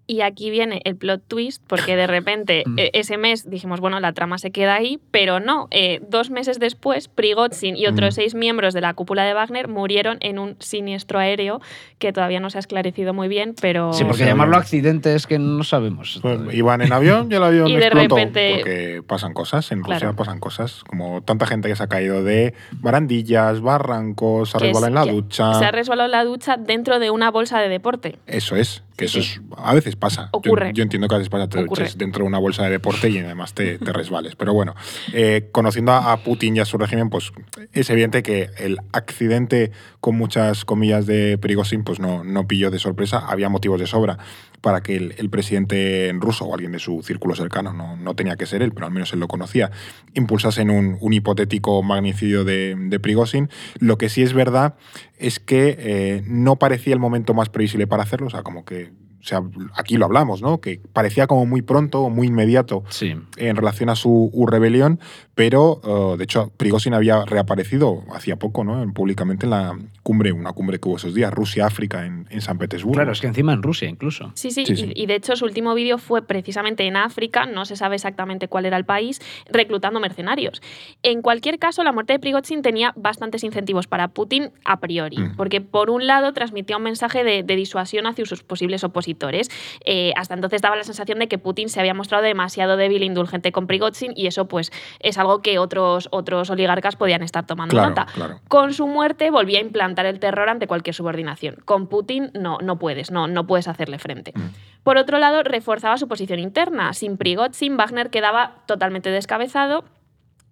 Y aquí viene el plot twist, porque de repente Mm. eh, ese mes dijimos, bueno, la trama se queda ahí, pero no. eh, dos meses después, Prigozhin y otros Mm. seis miembros de la cúpula de Wagner murieron en un siniestro aéreo que todavía no se ha esclarecido muy bien, pero... Sí, porque sí, llamarlo accidente es que no sabemos. Pues iban en avión y el avión Y de explotó. repente- Porque pasan cosas, en Rusia Claro. pasan cosas. Como tanta gente que se ha caído de barandillas, barrancos, se ha resbalado en la ducha. Se ha resbalado en la ducha dentro de una bolsa de deporte. Eso es, que Sí, eso sí. es, a veces pasa. Yo- Ocurre. Yo, entiendo que a veces pasa, te eches dentro de una bolsa de deporte y además te, te resbales. Pero bueno, eh, conociendo a, a Putin y a su régimen, pues es evidente que el accidente, con muchas comillas de Prigozhin, pues no, no pilló de sorpresa. Había motivos de sobra para que el, el presidente ruso o alguien de su círculo cercano, no, no tenía que ser él, pero al menos él lo conocía, impulsasen un, un hipotético magnicidio de, de Prigozhin. Lo que sí es verdad es que eh, no parecía el momento más previsible para hacerlo, o sea, como que, o sea, aquí lo hablamos, ¿no? Que parecía como muy pronto, muy inmediato Sí. en relación a su rebelión, pero eh, de hecho Prigozhin había reaparecido hacía poco, ¿no? Públicamente en la cumbre, una cumbre que hubo esos días, Rusia-África en, en San Petersburgo. Claro, es que encima en Rusia incluso. Sí, sí, Sí, y- sí. Y, de hecho su último vídeo fue precisamente en África, no se sabe exactamente cuál era el país, reclutando mercenarios. En cualquier caso, la muerte de Prigozhin tenía bastantes incentivos para Putin a priori, Mm. porque por un lado transmitía un mensaje de, de disuasión hacia sus posibles opositores. Eh, hasta entonces daba la sensación de que Putin se había mostrado demasiado débil e indulgente con Prigozhin y eso pues es algo que otros, otros oligarcas podían estar tomando Claro, nota. claro. Con su muerte volvía a implantar el terror ante cualquier subordinación. Con Putin no, no puedes, no, no puedes hacerle frente. Mm. Por otro lado, reforzaba su posición interna. Sin Prigozhin, Wagner quedaba totalmente descabezado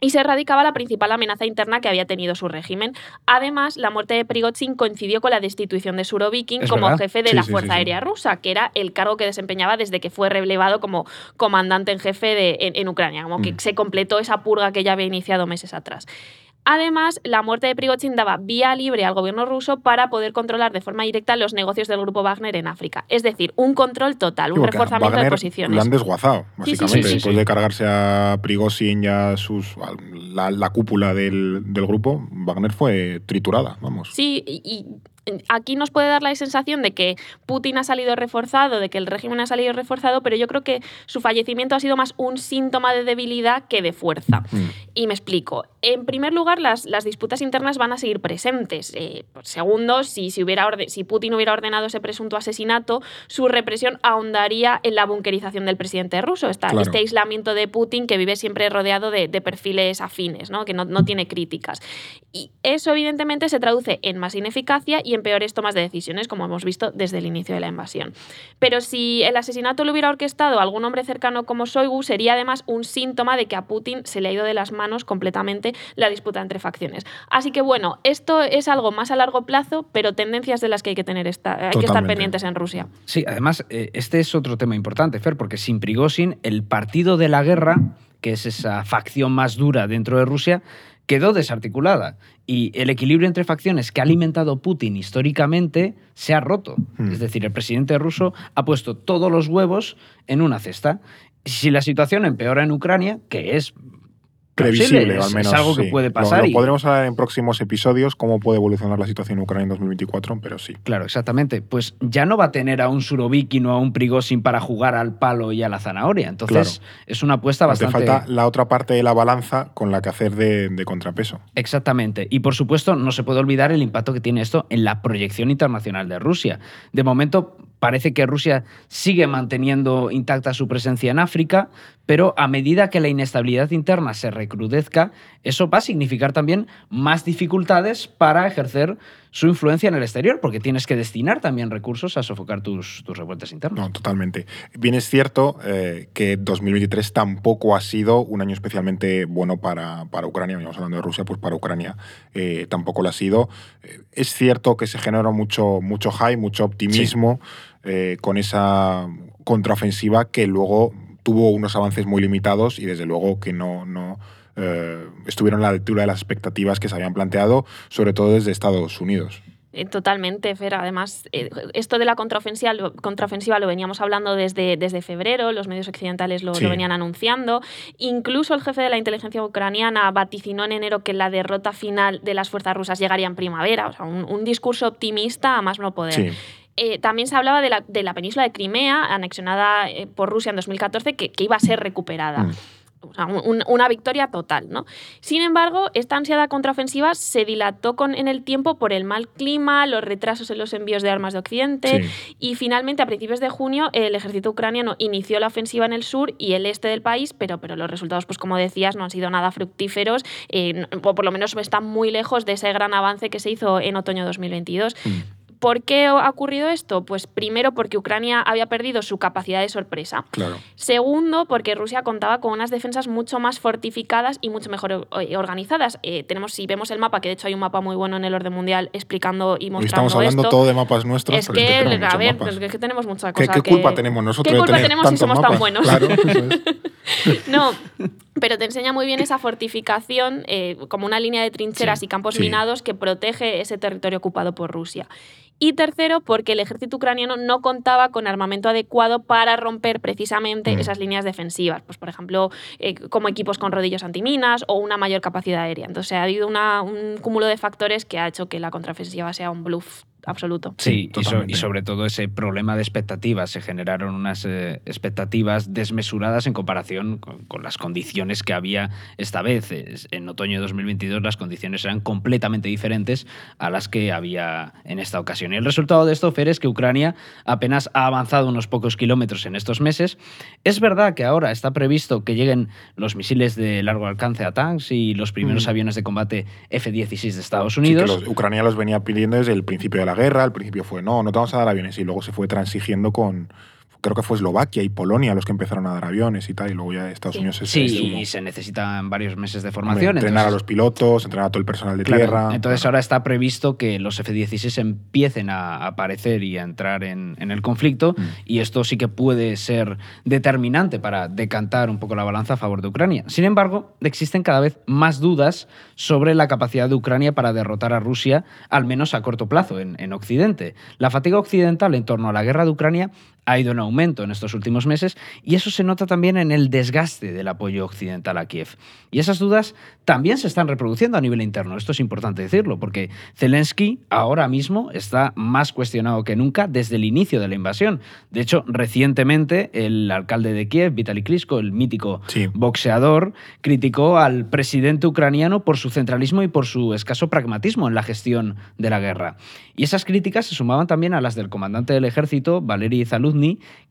y se erradicaba la principal amenaza interna que había tenido su régimen. Además, la muerte de Prigozhin coincidió con la destitución de Surovikin como verdad. jefe de Sí, la sí, Fuerza sí. Aérea Rusa, que era el cargo que desempeñaba desde que fue relevado como comandante en jefe de, en, en Ucrania, como que Mm. se completó esa purga que ya había iniciado meses atrás. Además, la muerte de Prigozhin daba vía libre al gobierno ruso para poder controlar de forma directa los negocios del grupo Wagner en África. Es decir, un control total, un reforzamiento de Wagner posiciones. Lo han desguazado, Sí, sí, sí, básicamente. Después de cargarse a Prigozhin y a sus, a la, la cúpula del, del grupo, Wagner fue triturada, vamos. Sí, y aquí nos puede dar la sensación de que Putin ha salido reforzado, de que el régimen ha salido reforzado, pero yo creo que su fallecimiento ha sido más un síntoma de debilidad que de fuerza. Mm. Y me explico. En primer lugar, las, las disputas internas van a seguir presentes. Eh, segundo, si, si, hubiera orde- si Putin hubiera ordenado ese presunto asesinato, su represión ahondaría en la bunkerización del presidente ruso. Claro. Este aislamiento de Putin que vive siempre rodeado de, de perfiles afines, ¿no? que no, no tiene críticas. Y eso, evidentemente, se traduce en más ineficacia y en peores tomas de decisiones, como hemos visto desde el inicio de la invasión. Pero si el asesinato lo hubiera orquestado algún hombre cercano como Shoigu, sería además un síntoma de que a Putin se le ha ido de las manos completamente la disputa entre facciones. Así que bueno, esto es algo más a largo plazo, pero tendencias de las que hay que tener esta- hay que estar pendientes en Rusia. Sí, además, eh, este es otro tema importante, Fer, porque sin Prigozhin, el partido de la guerra, que es esa facción más dura dentro de Rusia, quedó desarticulada. Y el equilibrio entre facciones que ha alimentado Putin históricamente se ha roto. Mm. Es decir, el presidente ruso ha puesto todos los huevos en una cesta. Si la situación empeora en Ucrania, que es previsible, es, al menos. Es algo que sí. puede Lo- pasar. Lo, y- podremos hablar en próximos episodios, cómo puede evolucionar la situación en Ucrania en 2024, pero sí. Claro, exactamente. Pues ya no va a tener a un Surovikin o a un Prigozhin para jugar al palo y a la zanahoria. Entonces, es una apuesta Te bastante. falta la otra parte de la balanza con la que hacer de, de contrapeso. Exactamente. Y por supuesto, no se puede olvidar el impacto que tiene esto en la proyección internacional de Rusia. De momento, parece que Rusia sigue manteniendo intacta su presencia en África, pero a medida que la inestabilidad interna se recrudezca, eso va a significar también más dificultades para ejercer su influencia en el exterior, porque tienes que destinar también recursos a sofocar tus, tus revueltas internas. No, totalmente. Bien es cierto eh, que 2023 tampoco ha sido un año especialmente bueno para, para Ucrania. Veníamos hablando de Rusia, pues para Ucrania eh, tampoco lo ha sido. Eh, es cierto que se generó mucho, mucho hype, mucho optimismo eh, con esa contraofensiva que luego tuvo unos avances muy limitados y desde luego que no, no eh, estuvieron a la altura de las expectativas que se habían planteado, sobre todo desde Estados Unidos. Eh, Totalmente, Fer. Además, esto de la contraofensiva, lo- contraofensiva lo veníamos hablando desde, desde febrero, los medios occidentales lo, Sí. lo venían anunciando. Incluso el jefe de la inteligencia ucraniana vaticinó en enero que la derrota final de las fuerzas rusas llegaría en primavera. O sea, un, un discurso optimista a más no poder. Sí. Eh, también se hablaba de la, de la península de Crimea, anexionada eh, por Rusia en 2014, que, que iba a ser recuperada. Mm. O sea, un- una victoria total, ¿no? Sin embargo, esta ansiada contraofensiva se dilató con, en el tiempo por el mal clima, los retrasos en los envíos de armas de Occidente Sí. y finalmente a principios de junio el ejército ucraniano inició la ofensiva en el sur y el este del país, pero, pero los resultados, pues como decías, no han sido nada fructíferos, eh, o por lo menos están muy lejos de ese gran avance que se hizo en otoño 2022. Mm. ¿Por qué ha ocurrido esto? Pues primero porque Ucrania había perdido su capacidad de sorpresa. Claro. Segundo, porque Rusia contaba con unas defensas mucho más fortificadas y mucho mejor eh, organizadas. Eh, tenemos, si vemos el mapa, que de hecho hay un mapa muy bueno en el orden mundial explicando y Hoy mostrando estamos hablando esto. todo de mapas nuestros, es pero es que a ver, mapas. es que tenemos mucha ¿Qué, cosa. qué culpa tenemos nosotros ¿Qué de culpa tener tenemos si somos mapas? tan buenos? Claro, eso es. No, pero te enseña muy bien esa fortificación eh, como una línea de trincheras Sí, y campos sí. minados que protege ese territorio ocupado por Rusia. Y tercero, porque el ejército ucraniano no contaba con armamento adecuado para romper precisamente Mm. esas líneas defensivas. Pues, por ejemplo, eh, como equipos con rodillos antiminas o una mayor capacidad aérea. Entonces, ha habido una- un cúmulo de factores que ha hecho que la contraofensiva sea un bluff absoluto. Sí, y, so- y sobre todo ese problema de expectativas. Se generaron unas eh, expectativas desmesuradas en comparación con, con las condiciones que había esta vez. En otoño de 2022 las condiciones eran completamente diferentes a las que había en esta ocasión. Y el resultado de esto, Fer, es que Ucrania apenas ha avanzado unos pocos kilómetros en estos meses. Es verdad que ahora está previsto que lleguen los misiles de largo alcance a tanks y los primeros Mm. aviones de combate F-16 de Estados Sí, que Unidos. los, Ucrania los venía pidiendo desde el principio de la guerra. Al principio fue, no, no te vamos a dar aviones. Y luego se fue transigiendo con, creo que fue Eslovaquia y Polonia los que empezaron a dar aviones y tal. Y luego ya Estados Sí. Unidos se Sí, se y se necesitan varios meses de Hombre, formación. entrenar a los pilotos, entrenar a todo el personal de Claro, tierra. entonces Claro. ahora está previsto que los F-16 empiecen a aparecer y a entrar en, en el conflicto Mm. y esto sí que puede ser determinante para decantar un poco la balanza a favor de Ucrania. Sin embargo, existen cada vez más dudas sobre la capacidad de Ucrania para derrotar a Rusia, al menos a corto plazo, en, en Occidente. La fatiga occidental en torno a la guerra de Ucrania ha ido en aumento en estos últimos meses y eso se nota también en el desgaste del apoyo occidental a Kiev. Y esas dudas también se están reproduciendo a nivel interno. Esto es importante decirlo, porque Zelensky ahora mismo está más cuestionado que nunca desde el inicio de la invasión. De hecho, recientemente el alcalde de Kiev, Vitaly Klitschko, el mítico Sí. boxeador, criticó al presidente ucraniano por su centralismo y por su escaso pragmatismo en la gestión de la guerra. Y esas críticas se sumaban también a las del comandante del ejército, Valery Zaluzny,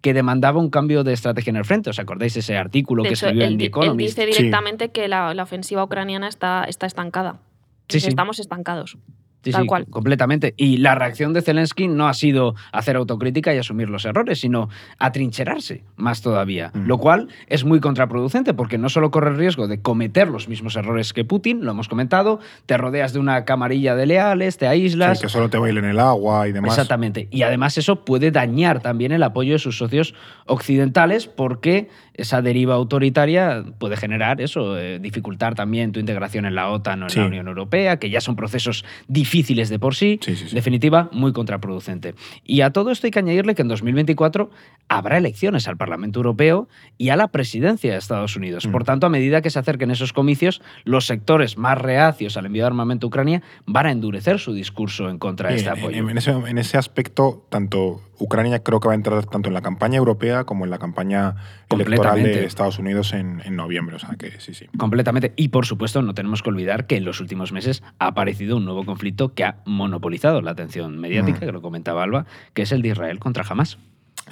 que demandaba un cambio de estrategia en el frente. ¿Os acordáis ese artículo De que hecho, escribió él, en The di- él Economist? dice Sí. directamente que la, la ofensiva ucraniana está, está estancada. Sí, sí. Estamos estancados. Sí, Tal sí, cual. completamente. Y la reacción de Zelensky no ha sido hacer autocrítica y asumir los errores, sino atrincherarse más todavía. Mm. Lo cual es muy contraproducente porque no solo corre el riesgo de cometer los mismos errores que Putin, lo hemos comentado, te rodeas de una camarilla de leales, te aíslas. Sí, que solo te bailen el agua y demás. Exactamente. Y además eso puede dañar también el apoyo de sus socios occidentales porque esa deriva autoritaria puede generar eso, eh, dificultar también tu integración en la OTAN o en Sí. la Unión Europea, que ya son procesos difíciles de por sí, Sí, sí, sí. definitiva, muy contraproducente. Y a todo esto hay que añadirle que en 2024 habrá elecciones al Parlamento Europeo y a la presidencia de Estados Unidos. Mm. Por tanto, a medida que se acerquen esos comicios, los sectores más reacios al envío de armamento a Ucrania van a endurecer su discurso en contra de este En- apoyo. En, en ese, en ese aspecto, tanto Ucrania creo que va a entrar tanto en la campaña europea como en la campaña electoral De Estados Unidos en, en noviembre. O sea que sí, sí. Completamente. Y por supuesto, no tenemos que olvidar que en los últimos meses ha aparecido un nuevo conflicto que ha monopolizado la atención mediática, Mm. que lo comentaba Alba, que es el de Israel contra Hamas.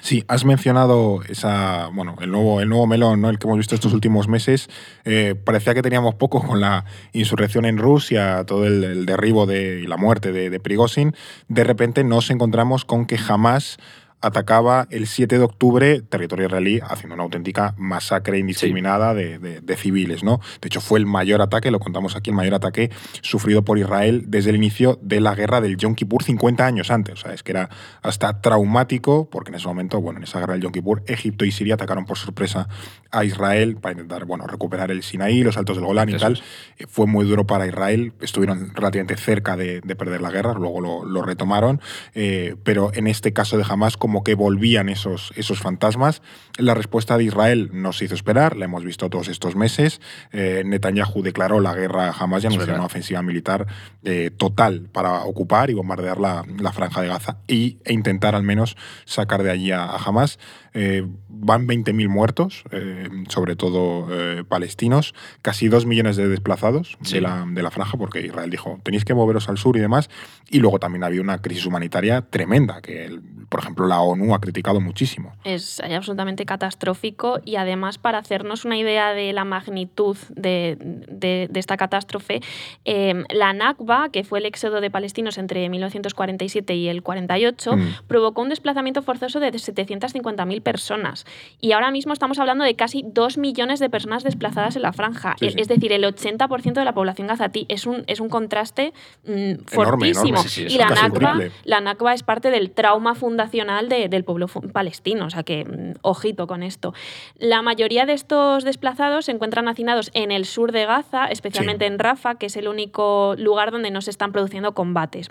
Sí, has mencionado esa, bueno, el nuevo, el nuevo melón, ¿no? El que hemos visto estos últimos meses. Eh, parecía que teníamos poco con la insurrección en Rusia, todo el, el derribo de, y la muerte de, de Prigozhin. De repente nos encontramos con que jamás atacaba el 7 de octubre territorio israelí haciendo una auténtica masacre indiscriminada de, de- de civiles. ¿no? De hecho, fue el mayor ataque, lo contamos aquí, el mayor ataque sufrido por Israel desde el inicio de la guerra del Yom Kippur 50 años antes. O sea, es que era hasta traumático porque en ese momento, bueno, en esa guerra del Yom Kippur, Egipto y Siria atacaron por sorpresa a Israel para intentar, bueno, recuperar el Sinaí, los altos del Golán y Eso tal. es. Eh, Fue muy duro para Israel, estuvieron relativamente cerca de, de perder la guerra, luego lo, lo retomaron, eh, pero en este caso de Hamas como que volvían esos, esos fantasmas. La respuesta de Israel no se hizo esperar, la hemos visto todos estos meses. Eh, Netanyahu declaró la guerra a Hamas y anunció una ofensiva militar eh, total para ocupar y bombardear la, la franja de Gaza y, e intentar al menos sacar de allí a, a Hamas. Eh, van 20.000 muertos, eh, sobre todo palestinos, casi 2 millones de desplazados Sí. de, la, de la franja, porque Israel dijo, tenéis que moveros al sur y demás. Y luego también había una crisis humanitaria tremenda, que, el- por ejemplo, la ONU ha criticado muchísimo. Es absolutamente catastrófico y además para hacernos una idea de la magnitud de, de- de esta catástrofe, eh, la Nakba, que fue el éxodo de palestinos entre 1947 y el 48, Mm. provocó un desplazamiento forzoso de 750.000 personas. Y ahora mismo estamos hablando de casi 2 millones de personas desplazadas en la franja. Sí, E- sí. Es decir, el 80% de la población gazatí. Es un, es un contraste mm, fortísimo. enorme. Sí, sí, es y la Nakba, la Nakba es parte del trauma fundacional de- del pueblo palestino, o sea que mm, ojito con esto. La mayoría de estos desplazados se encuentran hacinados en el sur de Gaza, especialmente Sí. en Rafa, que es el único lugar donde no se están produciendo combates.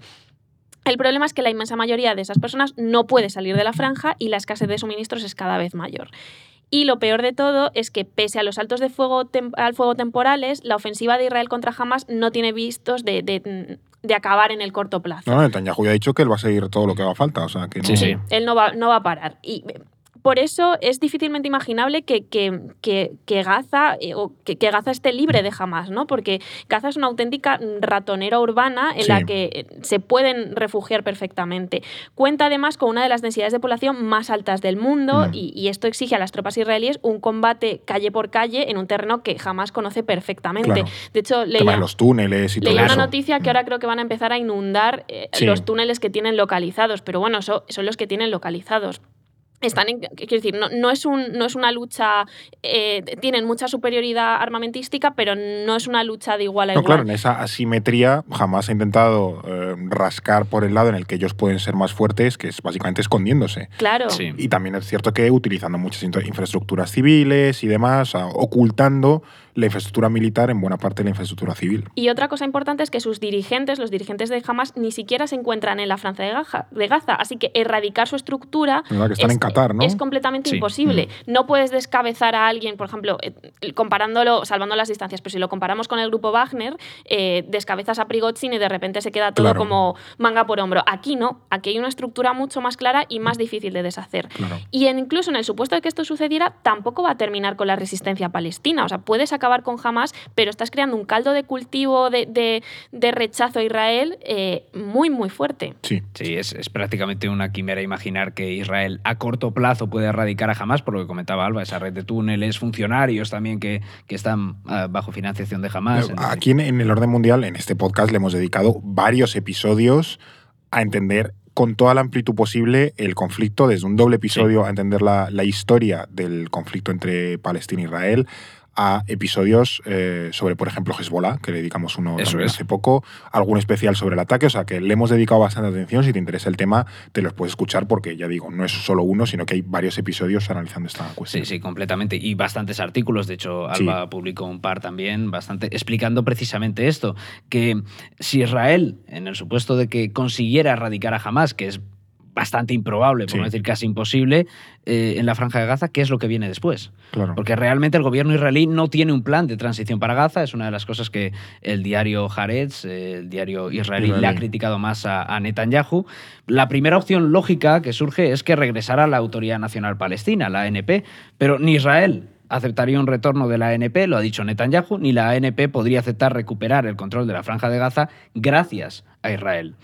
El problema es que la inmensa mayoría de esas personas no puede salir de la franja y la escasez de suministros es cada vez mayor. Y lo peor de todo es que, pese a los saltos de fuego al fuego temporales, la ofensiva de Israel contra Hamas no tiene vistos de, de- de acabar en el corto plazo. No, no, Netanyahu ya ha dicho que él va a seguir todo lo que haga falta. O sea, que no- Sí, sí. Él no va, no va a parar. Y por eso es difícilmente imaginable que, que- que- que Gaza eh, o que, que Gaza esté libre de Hamas, ¿no? Porque Gaza es una auténtica ratonera urbana en Sí. la que eh, se pueden refugiar perfectamente. Cuenta además con una de las densidades de población más altas del mundo Mm. y, y esto exige a las tropas israelíes un combate calle por calle en un terreno que jamás conoce perfectamente. Claro. De hecho, leía, los túneles y todo Leí una eso. noticia que ahora creo que van a empezar a inundar eh, Sí. los túneles que tienen localizados, pero bueno, son los que tienen localizados. Están en, quiero decir, no, no es un, no es una lucha, eh, tienen mucha superioridad armamentística, pero no es una lucha de igual a No, igual. claro, en esa asimetría jamás ha intentado eh, rascar por el lado en el que ellos pueden ser más fuertes, que es básicamente escondiéndose. Claro. Sí. Y también es cierto que utilizando muchas infra- infraestructuras civiles y demás, ocultando la infraestructura militar en buena parte de la infraestructura civil. Y otra cosa importante es que sus dirigentes, los dirigentes de Hamas, ni siquiera se encuentran en la franja de Gaza, de Gaza así que erradicar su estructura. Que están es, en Qatar, ¿no? es completamente Sí. imposible. No puedes descabezar a alguien, por ejemplo, eh, comparándolo, salvando las distancias, pero si lo comparamos con el grupo Wagner, eh, descabezas a Prigozhin y de repente se queda todo Claro. como manga por hombro. Aquí no, aquí hay una estructura mucho más clara y más difícil de deshacer. Claro. Y en- incluso en el supuesto de que esto sucediera, tampoco va a terminar con la resistencia palestina. O sea, puedes acabar con Hamas, pero estás creando un caldo de cultivo de, de- de rechazo a Israel eh, muy, muy fuerte. Sí. Sí, es, es prácticamente una quimera imaginar que Israel a corto plazo puede erradicar a Hamas, por lo que comentaba Alba, esa red de túneles, funcionarios también que, que están ah, bajo financiación de Hamas. Eh, Aquí en, en el orden mundial, en este podcast, le hemos dedicado varios episodios a entender con toda la amplitud posible el conflicto, desde un doble episodio a entender la, la historia del conflicto entre Palestina e Israel, a episodios eh, sobre, por ejemplo, Hezbollah, que le dedicamos uno Eso es. hace poco, algún especial sobre el ataque, o sea que le hemos dedicado bastante atención. Si te interesa el tema, te los puedes escuchar porque, ya digo, no es solo uno, sino que hay varios episodios analizando esta cuestión. Sí, sí, completamente. Y bastantes artículos. De hecho, Alba publicó un par también, bastante, explicando precisamente esto: que si Israel, en el supuesto de que consiguiera erradicar a Hamas, que es bastante improbable, por Sí. no decir casi imposible, eh, en la franja de Gaza, ¿qué es lo que viene después? Claro. Porque realmente el gobierno israelí no tiene un plan de transición para Gaza. Es una de las cosas que el diario Haaretz, el diario israelí, le ha criticado más a, a Netanyahu. La primera opción lógica que surge es que regresara la Autoridad Nacional Palestina, la ANP, pero ni Israel aceptaría un retorno de la ANP, lo ha dicho Netanyahu, ni la ANP podría aceptar recuperar el control de la franja de Gaza gracias a Israel.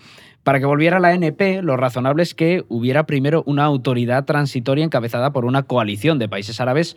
Para que volviera la ANP, lo razonable es que hubiera primero una autoridad transitoria encabezada por una coalición de países árabes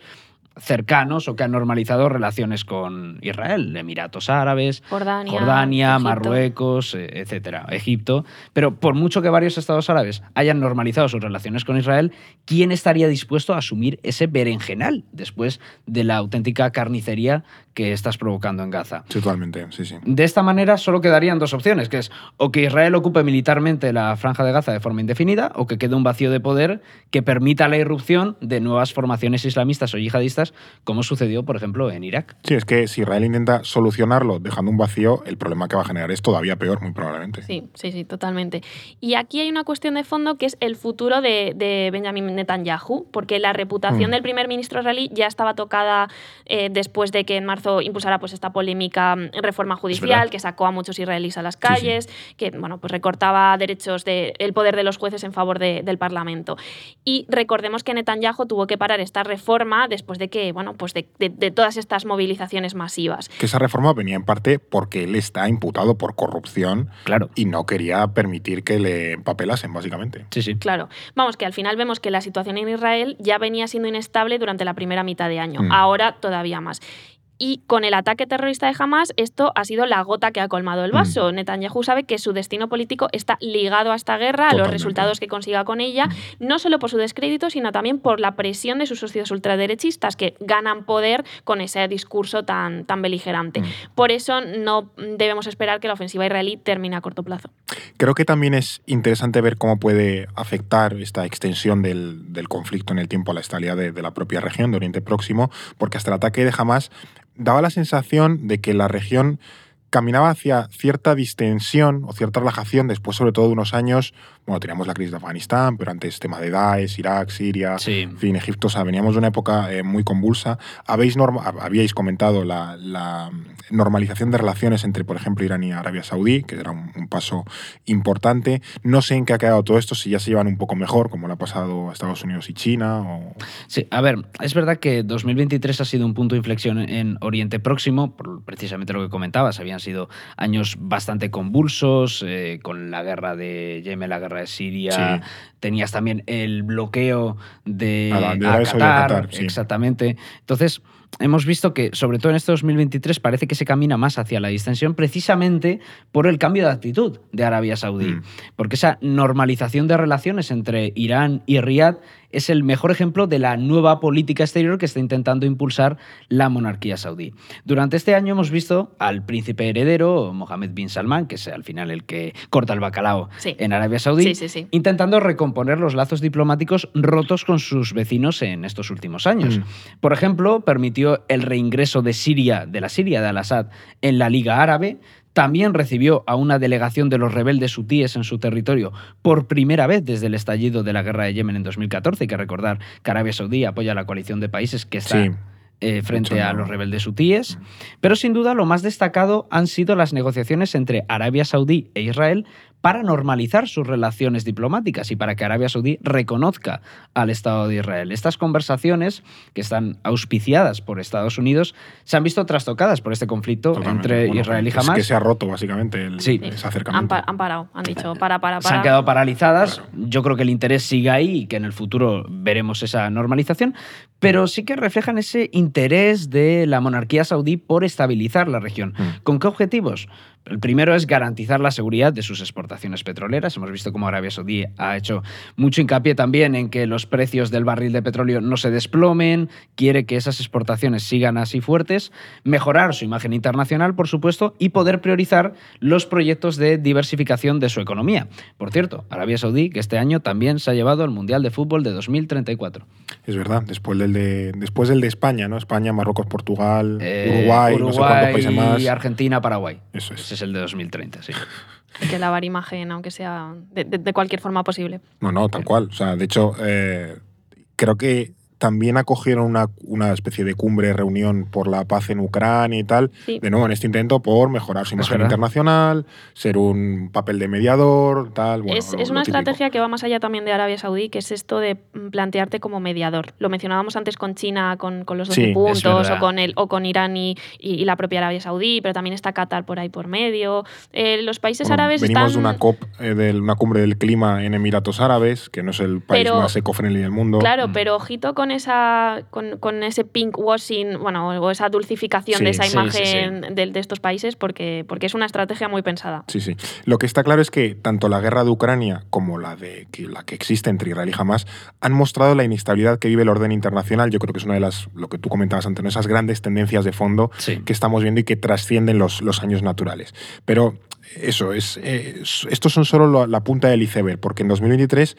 cercanos o que han normalizado relaciones con Israel, Emiratos Árabes, Jordania, Jordania. Marruecos, eh, etcétera, Egipto. Pero por mucho que varios estados árabes hayan normalizado sus relaciones con Israel, ¿quién estaría dispuesto a asumir ese berenjenal después de la auténtica carnicería que estás provocando en Gaza? Sí, totalmente, sí, sí. De esta manera solo quedarían dos opciones, que es o que Israel ocupe militarmente la franja de Gaza de forma indefinida o que quede un vacío de poder que permita la irrupción de nuevas formaciones islamistas o yihadistas, como sucedió, por ejemplo, en Irak. Sí, es que si Israel intenta solucionarlo dejando un vacío, el problema que va a generar es todavía peor, muy probablemente. Sí, sí, sí, totalmente. Y aquí hay una cuestión de fondo que es el futuro de, de Benjamin Netanyahu, porque la reputación Mm. del primer ministro israelí ya estaba tocada eh, después de que en marzo impulsara pues, esta polémica mm, reforma judicial que sacó a muchos israelíes a las sí. calles, que bueno, pues recortaba derechos de, el poder de los jueces en favor de- del Parlamento. Y recordemos que Netanyahu tuvo que parar esta reforma después de que, bueno, pues de, de- de todas estas movilizaciones masivas. Que esa reforma venía en parte porque él está imputado por corrupción Claro. y no quería permitir que le empapelasen, básicamente. Sí, sí. Claro, vamos, que al final vemos que la situación en Israel ya venía siendo inestable durante la primera mitad de año, Mm. ahora todavía más. Y con el ataque terrorista de Hamas, esto ha sido la gota que ha colmado el vaso. Netanyahu sabe que su destino político está ligado a esta guerra, a los resultados que consiga con ella, no solo por su descrédito, sino también por la presión de sus socios ultraderechistas que ganan poder con ese discurso tan, tan beligerante. Mm. Por eso no debemos esperar que la ofensiva israelí termine a corto plazo. Creo que también es interesante ver cómo puede afectar esta extensión del, del conflicto en el tiempo a la estabilidad de, de la propia región de Oriente Próximo, porque hasta el ataque de Hamas daba la sensación de que la región caminaba hacia cierta distensión o cierta relajación después, sobre todo, de unos años, bueno, teníamos la crisis de Afganistán, pero antes tema de Daesh, Irak, Siria, Sí. en fin, Egipto, o sea, veníamos de una época eh, muy convulsa. Habéis norma- habíais comentado la, la normalización de relaciones entre, por ejemplo, Irán y Arabia Saudí, que era un, un paso importante. No sé en qué ha quedado todo esto, si ya se llevan un poco mejor, como le ha pasado a Estados Unidos y China. O... Sí, a ver, es verdad que 2023 ha sido un punto de inflexión en Oriente Próximo, por precisamente lo que comentabas, habían sido años bastante convulsos, eh, con la guerra de Yemen, la guerra de Siria, Sí. tenías también el bloqueo de, a Qatar, Qatar, sí. exactamente. Entonces, hemos visto que, sobre todo en este 2023, parece que se camina más hacia la distensión precisamente por el cambio de actitud de Arabia Saudí. Mm. Porque esa normalización de relaciones entre Irán y Riad es el mejor ejemplo de la nueva política exterior que está intentando impulsar la monarquía saudí. Durante este año hemos visto al príncipe heredero, Mohammed bin Salman, que es al final el que corta el bacalao Sí. en Arabia Saudí, Sí, sí, sí. intentando recomponer los lazos diplomáticos rotos con sus vecinos en estos últimos años. Mm. Por ejemplo, permitió el reingreso de Siria, de la Siria de Al-Assad, en la Liga Árabe. También recibió a una delegación de los rebeldes hutíes en su territorio por primera vez desde el estallido de la guerra de Yemen en 2014. Hay que recordar que Arabia Saudí apoya a la coalición de países que está Sí. eh, frente Mucho a no. los rebeldes hutíes. Pero sin duda lo más destacado han sido las negociaciones entre Arabia Saudí e Israel para normalizar sus relaciones diplomáticas y para que Arabia Saudí reconozca al Estado de Israel. Estas conversaciones, que están auspiciadas por Estados Unidos, se han visto trastocadas por este conflicto Totalmente. entre Bueno, Israel y es Hamas. que se ha roto, básicamente, el, Sí. ese Han, acercamiento. pa- han parado, han dicho, para, para, para. se han quedado paralizadas. Yo creo que el interés sigue ahí y que en el futuro veremos esa normalización. Pero sí que reflejan ese interés de la monarquía saudí por estabilizar la región. Mm. ¿Con qué objetivos? El primero es garantizar la seguridad de sus exportaciones petroleras. Hemos visto cómo Arabia Saudí ha hecho mucho hincapié también en que los precios del barril de petróleo no se desplomen, quiere que esas exportaciones sigan así fuertes, mejorar su imagen internacional, por supuesto, y poder priorizar los proyectos de diversificación de su economía. Por cierto, Arabia Saudí, que este año también se ha llevado al Mundial de Fútbol de 2034. Es verdad, después del de, después del de España, ¿no? España, Marruecos, Portugal, Eh, Uruguay, no sé cuántos países más. Argentina, Paraguay. Eso es. Ese es el de 2030, sí. Hay que lavar imagen, aunque sea de, de- de cualquier forma posible. No, no, tal cual. O sea, de hecho, eh, creo que también acogieron una, una especie de cumbre, reunión por la paz en Ucrania y tal, Sí. de nuevo en este intento por mejorar su imagen internacional, ser un papel de mediador, tal. Bueno, es, lo- es una estrategia que va más allá también de Arabia Saudí, que es esto de plantearte como mediador. Lo mencionábamos antes con China, con, con los 12 Sí, puntos, o con, el, o con Irán y, y- y la propia Arabia Saudí, pero también está Qatar por ahí por medio. Eh, los países Bueno, árabes venimos están... de una COP, eh, de una cumbre del clima en Emiratos Árabes, que no es el país Pero- más eco-friendly del mundo. Claro, Mm. pero ojito con esa con, con ese pink washing, bueno, o esa dulcificación Sí, de esa sí, sí, imagen De, de estos países, porque, porque es una estrategia muy pensada. Sí, sí. Lo que está claro es que tanto la guerra de Ucrania como la, de, que, la que existe entre Israel y Hamas han mostrado la inestabilidad que vive el orden internacional. Yo creo que es una de las, lo que tú comentabas antes, ¿no? esas grandes tendencias de fondo Sí. que estamos viendo y que trascienden los, los años naturales. Pero eso, es, eh, es- estos son solo la, la punta del iceberg, porque en 2023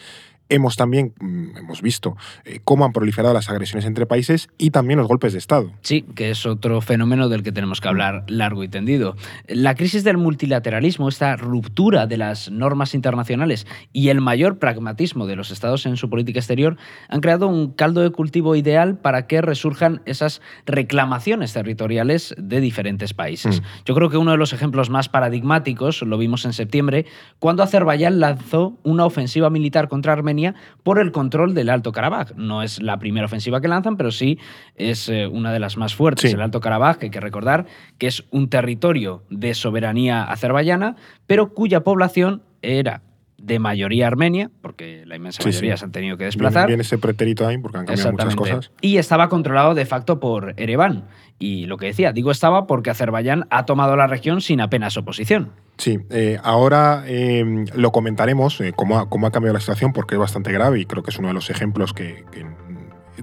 hemos también mm, hemos visto eh, cómo han proliferado las agresiones entre países y también los golpes de Estado. Sí, que es otro fenómeno del que tenemos que hablar largo y tendido. La crisis del multilateralismo, esta ruptura de las normas internacionales y el mayor pragmatismo de los estados en su política exterior han creado un caldo de cultivo ideal para que resurjan esas reclamaciones territoriales de diferentes países. Mm. Yo creo que uno de los ejemplos más paradigmáticos lo vimos en septiembre, cuando Azerbaiyán lanzó una ofensiva militar contra Armenia por el control del Alto Karabaj. No es la primera ofensiva que lanzan, pero sí es eh, una de las más fuertes. Sí. El Alto Karabaj, que hay que recordar que es un territorio de soberanía azerbaiyana, pero cuya población era de mayoría armenia, porque la inmensa Sí, mayoría sí. se han tenido que desplazar. viene ese pretérito ahí porque han cambiado muchas cosas. Y estaba controlado de facto por Ereván. Y lo que decía, digo estaba porque Azerbaiyán ha tomado la región sin apenas oposición. Sí, eh, ahora eh, lo comentaremos, eh, cómo, ha, cómo ha cambiado la situación, porque es bastante grave y creo que es uno de los ejemplos que, que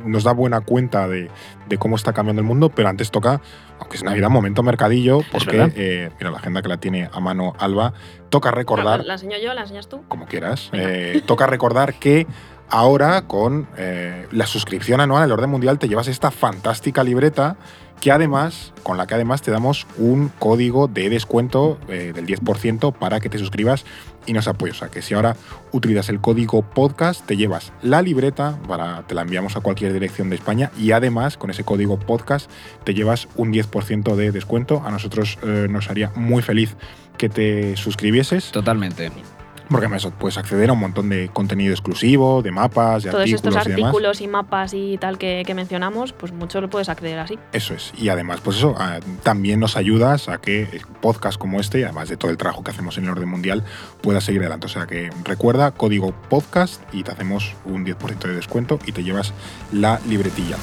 nos da buena cuenta de, de cómo está cambiando el mundo, pero antes toca, aunque es Navidad, momento mercadillo, porque, eh, mira, la agenda que la tiene a mano Alba, toca recordar, ¿La, la enseño yo? ¿La enseñas tú? como quieras, eh, toca recordar que ahora con eh, la suscripción anual al Orden Mundial te llevas esta fantástica libreta que además, con la que además te damos un código de descuento eh, del 10% para que te suscribas y nos apoyes. O sea, que si ahora utilizas el código podcast, te llevas la libreta, para, te la enviamos a cualquier dirección de España y además con ese código podcast te llevas un 10% de descuento. A nosotros eh, nos haría muy feliz que te suscribieses. Totalmente. Porque además puedes acceder a un montón de contenido exclusivo, de mapas, de Todos artículos estos y demás. artículos y mapas y tal que, que mencionamos, pues mucho lo puedes acceder así. Eso es. Y además, pues eso, ah, también nos ayudas a que podcasts como este, además de todo el trabajo que hacemos en el orden mundial, pueda seguir adelante. O sea que recuerda código podcast y te hacemos un 10% de descuento y te llevas la libretilla.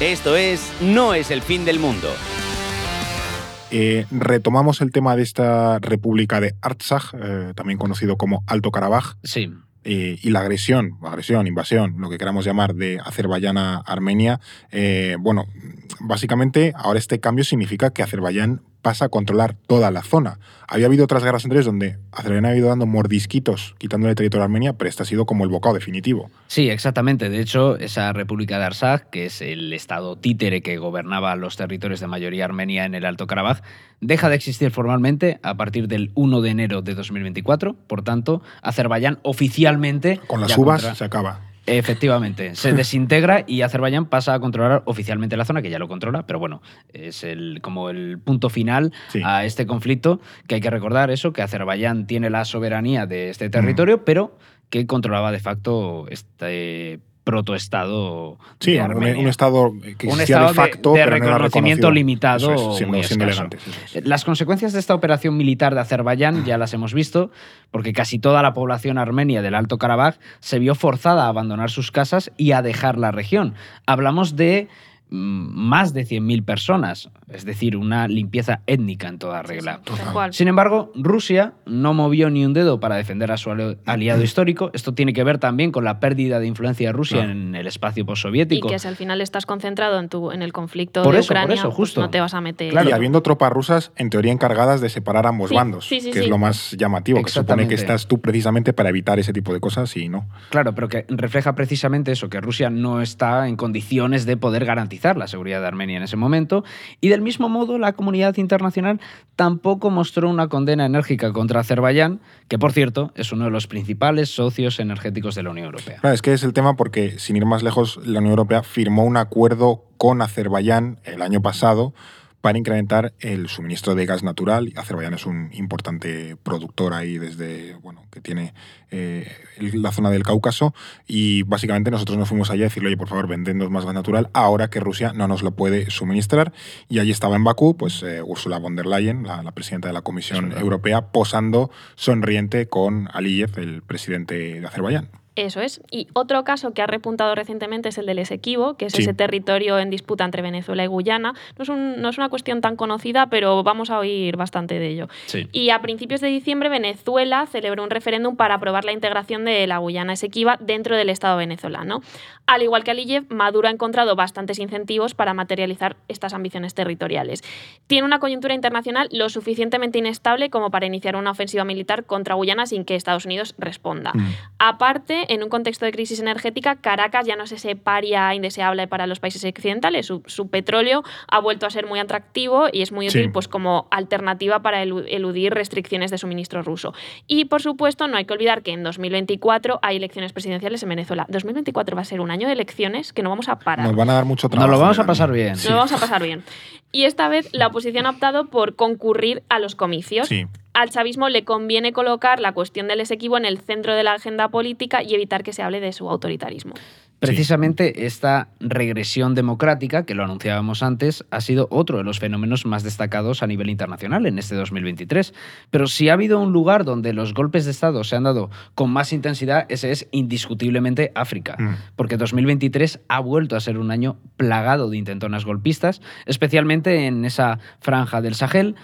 Esto es No es el fin del mundo. Eh, retomamos el tema de esta república de Artsaj, eh, también conocido como Alto Karabaj, Sí. eh, y la agresión, agresión, invasión, lo que queramos llamar, de Azerbaiyán a Armenia, eh, bueno, básicamente ahora este cambio significa que Azerbaiyán pasa a controlar toda la zona. Había habido otras guerras anteriores donde Azerbaiyán ha ido dando mordisquitos, quitándole territorio a Armenia, pero este ha sido como el bocado definitivo. Sí, exactamente. De hecho, esa República de Arsaj, que es el estado títere que gobernaba los territorios de mayoría armenia en el Alto Karabaj, deja de existir formalmente a partir del 1 de enero de 2024. Por tanto, Azerbaiyán oficialmente... Con las uvas contra- se acaba. Efectivamente, se desintegra y Azerbaiyán pasa a controlar oficialmente la zona, que ya lo controla, pero bueno, es el, como el punto final Sí. a este conflicto, que hay que recordar eso, que Azerbaiyán tiene la soberanía de este territorio, pero que controlaba de facto este protoestado. Sí, de un, Armenia. un estado que Un existía estado de facto, de, de no reconocimiento limitado, Eso es, siendo, muy siendo elegantes. es. Las consecuencias de esta operación militar de Azerbaiyán ya las hemos visto, porque casi toda la población armenia del Alto Karabaj se vio forzada a abandonar sus casas y a dejar la región. Hablamos de más de 100.000 personas, es decir, una limpieza étnica en toda regla. Sí, sí. Sin embargo, Rusia no movió ni un dedo para defender a su ali- aliado histórico. Esto tiene que ver también con la pérdida de influencia de Rusia Claro. en el espacio Y postsoviético. que si al final estás concentrado en, tu, en el conflicto Por de eso, por Ucrania, eso, pues justo. no te vas a meter. Claro. y habiendo tropas rusas, en teoría, encargadas de separar ambos Sí, bandos, sí, sí, que sí. es lo más llamativo, que supone que estás tú precisamente para evitar ese tipo de cosas y no. Claro, pero que refleja precisamente eso, que Rusia no está en condiciones de poder garantizar la seguridad de Armenia en ese momento. Y del mismo modo, la comunidad internacional tampoco mostró una condena enérgica contra Azerbaiyán, que por cierto es uno de los principales socios energéticos de la Unión Europea. Es que es el tema porque, sin ir más lejos, la Unión Europea firmó un acuerdo con Azerbaiyán el año pasado para incrementar el suministro de gas natural. Azerbaiyán es un importante productor ahí desde, bueno, que tiene eh, la zona del Cáucaso y básicamente nosotros nos fuimos allá a decirle, oye, por favor, vendednos más gas natural ahora que Rusia no nos lo puede suministrar. Y allí estaba en Bakú, pues eh, Ursula von der Leyen, la, la presidenta de la Comisión. Europea, posando sonriente con Aliyev, el presidente de Azerbaiyán. Eso es. Y otro caso que ha repuntado recientemente es el del Esequibo, que es Sí. ese territorio en disputa entre Venezuela y Guyana. No es, un- no es una cuestión tan conocida, pero vamos a oír bastante de ello. Sí. Y a principios de diciembre, Venezuela celebró un referéndum para aprobar la integración de la Guyana Esequiba dentro del Estado venezolano. Al igual que Aliyev, Maduro ha encontrado bastantes incentivos para materializar estas ambiciones territoriales. Tiene una coyuntura internacional lo suficientemente inestable como para iniciar una ofensiva militar contra Guyana sin que Estados Unidos responda. Mm. Aparte, en un contexto de crisis energética, Caracas ya no es ese paria indeseable para los países occidentales. Su, su petróleo ha vuelto a ser muy atractivo y es muy Sí. útil pues, como alternativa para elu- eludir restricciones de suministro ruso. Y, por supuesto, no hay que olvidar que en 2024 hay elecciones presidenciales en Venezuela. 2024 va a ser un año de elecciones que no vamos a parar. Nos van a dar mucho Nos trabajo. lo vamos a pasar bien. Nos lo vamos a pasar bien. Y esta vez la oposición ha optado por concurrir a los comicios. Sí. Al chavismo le conviene colocar la cuestión del Esequibo en el centro de la agenda política y evitar que se hable de su autoritarismo. Precisamente esta regresión democrática, que lo anunciábamos antes, ha sido otro de los fenómenos más destacados a nivel internacional en este 2023. Pero si ha habido un lugar donde los golpes de Estado se han dado con más intensidad, ese es indiscutiblemente África. Mm. Porque 2023 ha vuelto a ser un año plagado de intentonas golpistas, especialmente en esa franja del Sahel.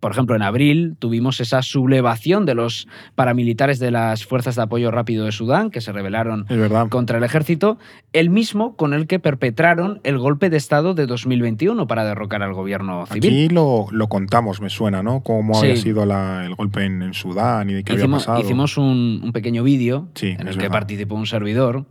Por ejemplo, en abril tuvimos esa sublevación de los paramilitares de las Fuerzas de Apoyo Rápido de Sudán, que se rebelaron contra el ejército, el mismo con el que perpetraron el golpe de Estado de 2021 para derrocar al gobierno civil. Aquí lo, lo contamos, me suena, ¿no? Cómo Sí. había sido la- el golpe en, en Sudán y de qué había Hicimos, pasado. hicimos un, un pequeño vídeo Sí, en el que verdad. participó un servidor,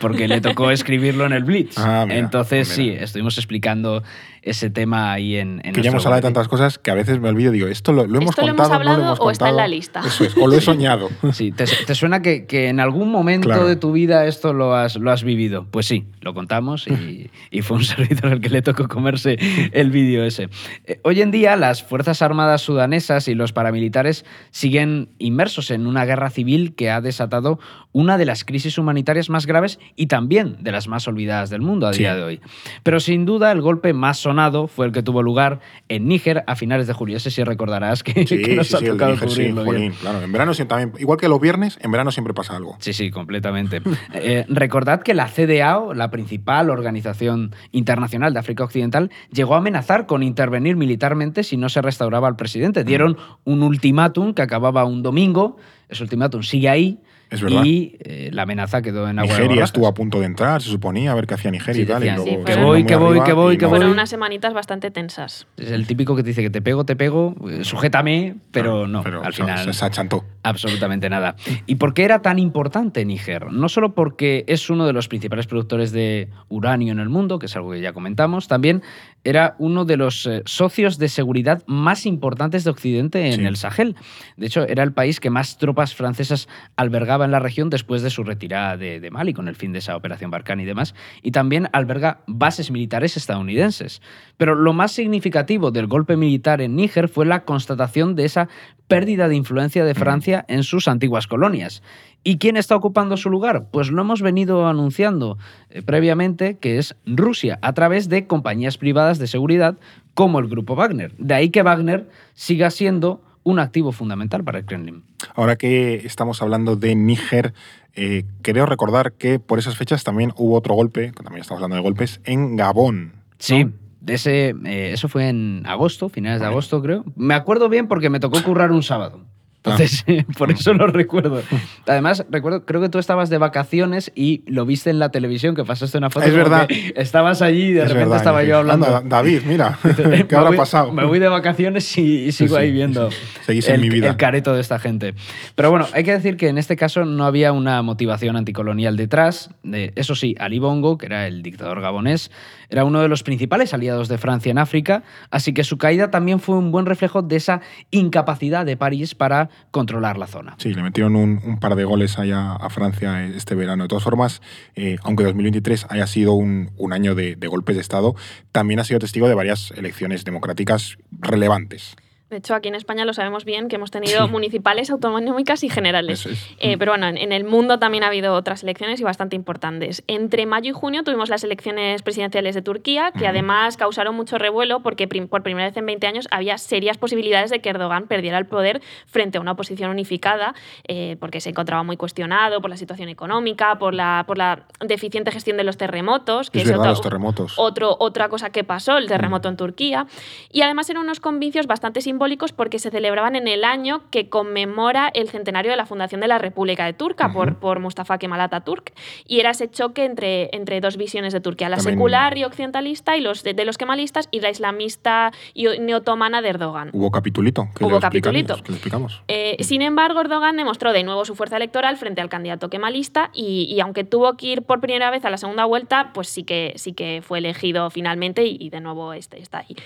porque le tocó escribirlo en el Blitz. Ah, mira, Entonces, pues sí, estuvimos explicando ese tema ahí en, en que ya hemos hablado de tantas cosas que a veces me olvido. Digo, esto lo, lo hemos ¿Esto lo hemos contado, no hablado lo hemos o está en la lista? Eso es, o lo he soñado. Sí, ¿te, te suena que, que en algún momento Claro. de tu vida esto lo has, lo has vivido? Pues sí, lo contamos y, y fue un servidor el que le tocó comerse el vídeo ese. Eh, hoy en día las Fuerzas Armadas sudanesas y los paramilitares siguen inmersos en una guerra civil que ha desatado una de las crisis humanitarias más graves y también de las más olvidadas del mundo a Sí. día de hoy. Pero sin duda el golpe más sonado fue el que tuvo lugar en Níger a finales de julio. Ese sí recordarás que, Sí, que nos sí, ha sí, el de tocado Níger, sí, cubrirlo bien. jolín, claro. En verano también, igual que los viernes, en verano siempre pasa algo. Sí, sí, completamente. Eh, recordad que la CDAO, la principal organización internacional de África Occidental, llegó a amenazar con intervenir militarmente si no se restauraba al presidente. Dieron un ultimátum que acababa un domingo. Ese ultimátum sigue ahí. Es verdad. Y eh, la amenaza quedó en agua de Nigeria estuvo a punto de entrar, se suponía, a ver qué hacía Nigeria Sí, y tal. y decían, luego sí, que voy, que voy, que voy, que no- voy. Fueron unas semanitas bastante tensas. Es el típico que te dice que te pego, te pego, eh, sujétame, pero no, Pero al final Se, se achantó. Absolutamente nada. ¿Y por qué era tan importante Níger? No solo porque es uno de los principales productores de uranio en el mundo, que es algo que ya comentamos, también era uno de los eh, socios de seguridad más importantes de Occidente en Sí. el Sahel. De hecho, era el país que más tropas francesas albergaba en la región después de su retirada de, de Mali, con el fin de esa operación Barkhane y demás. Y también alberga bases militares estadounidenses. Pero lo más significativo del golpe militar en Níger fue la constatación de esa pérdida de influencia de Francia en sus antiguas colonias. ¿Y quién está ocupando su lugar? Pues lo hemos venido anunciando eh, previamente, que es Rusia, a través de compañías privadas de seguridad como el grupo Wagner. De ahí que Wagner siga siendo un activo fundamental para el Kremlin. Ahora que estamos hablando de Níger, eh, creo recordar que por esas fechas también hubo otro golpe, también estamos hablando de golpes, en Gabón. Sí. De ese, eh, eso fue en agosto, finales de agosto creo. Me acuerdo bien porque me tocó currar un sábado. Entonces, por eso lo recuerdo. Además, recuerdo, creo que tú estabas de vacaciones y lo viste en la televisión, que pasaste una foto. Es verdad. Estabas allí y de Es repente verdad, estaba yo hablando. "Anda, David, mira, ¿qué habrá voy- pasado? Me voy de vacaciones y, y sigo Sí, ahí viendo sí, sí. Seguís en el, mi vida. el careto de esta gente. Pero bueno, hay que decir que en este caso no había una motivación anticolonial detrás. De, eso sí, Ali Bongo, que era el dictador gabonés, era uno de los principales aliados de Francia en África, así que su caída también fue un buen reflejo de esa incapacidad de París para controlar la zona. Sí, le metieron un, par de goles allá a Francia este verano. De todas formas, eh, aunque 2023 haya sido un, año de golpes de Estado, también ha sido testigo de varias elecciones democráticas relevantes. De hecho, aquí en España lo sabemos bien, que hemos tenido municipales, autonómicas y generales. Es. Eh, pero bueno, en, el mundo también ha habido otras elecciones y bastante importantes. Entre mayo y junio tuvimos las elecciones presidenciales de Turquía, que Ujú. además causaron mucho revuelo porque prim- por primera vez en 20 años había serias posibilidades de que Erdogan perdiera el poder frente a una oposición unificada, eh, porque se encontraba muy cuestionado por la situación económica, por la, por la deficiente gestión de los terremotos, que Es es, verdad, otro- los terremotos. otro, otra cosa que pasó, el terremoto en Turquía. Y además eran unos convicios bastante simbólicos porque se celebraban en el año que conmemora el centenario de la fundación de la República de Turca Ujú. por, por Mustafa Kemal Atatürk. Y era ese choque entre, entre dos visiones de Turquía, la También- secular y occidentalista y los de, de los kemalistas y la islamista y neotomana de Erdogan. Hubo capitulito. Que Hubo capitulito. que explicamos. Eh, sin embargo, Erdogan demostró de nuevo su fuerza electoral frente al candidato kemalista y, y aunque tuvo que ir por primera vez a la segunda vuelta, pues sí que, sí que fue elegido finalmente y, y de nuevo este, está ahí.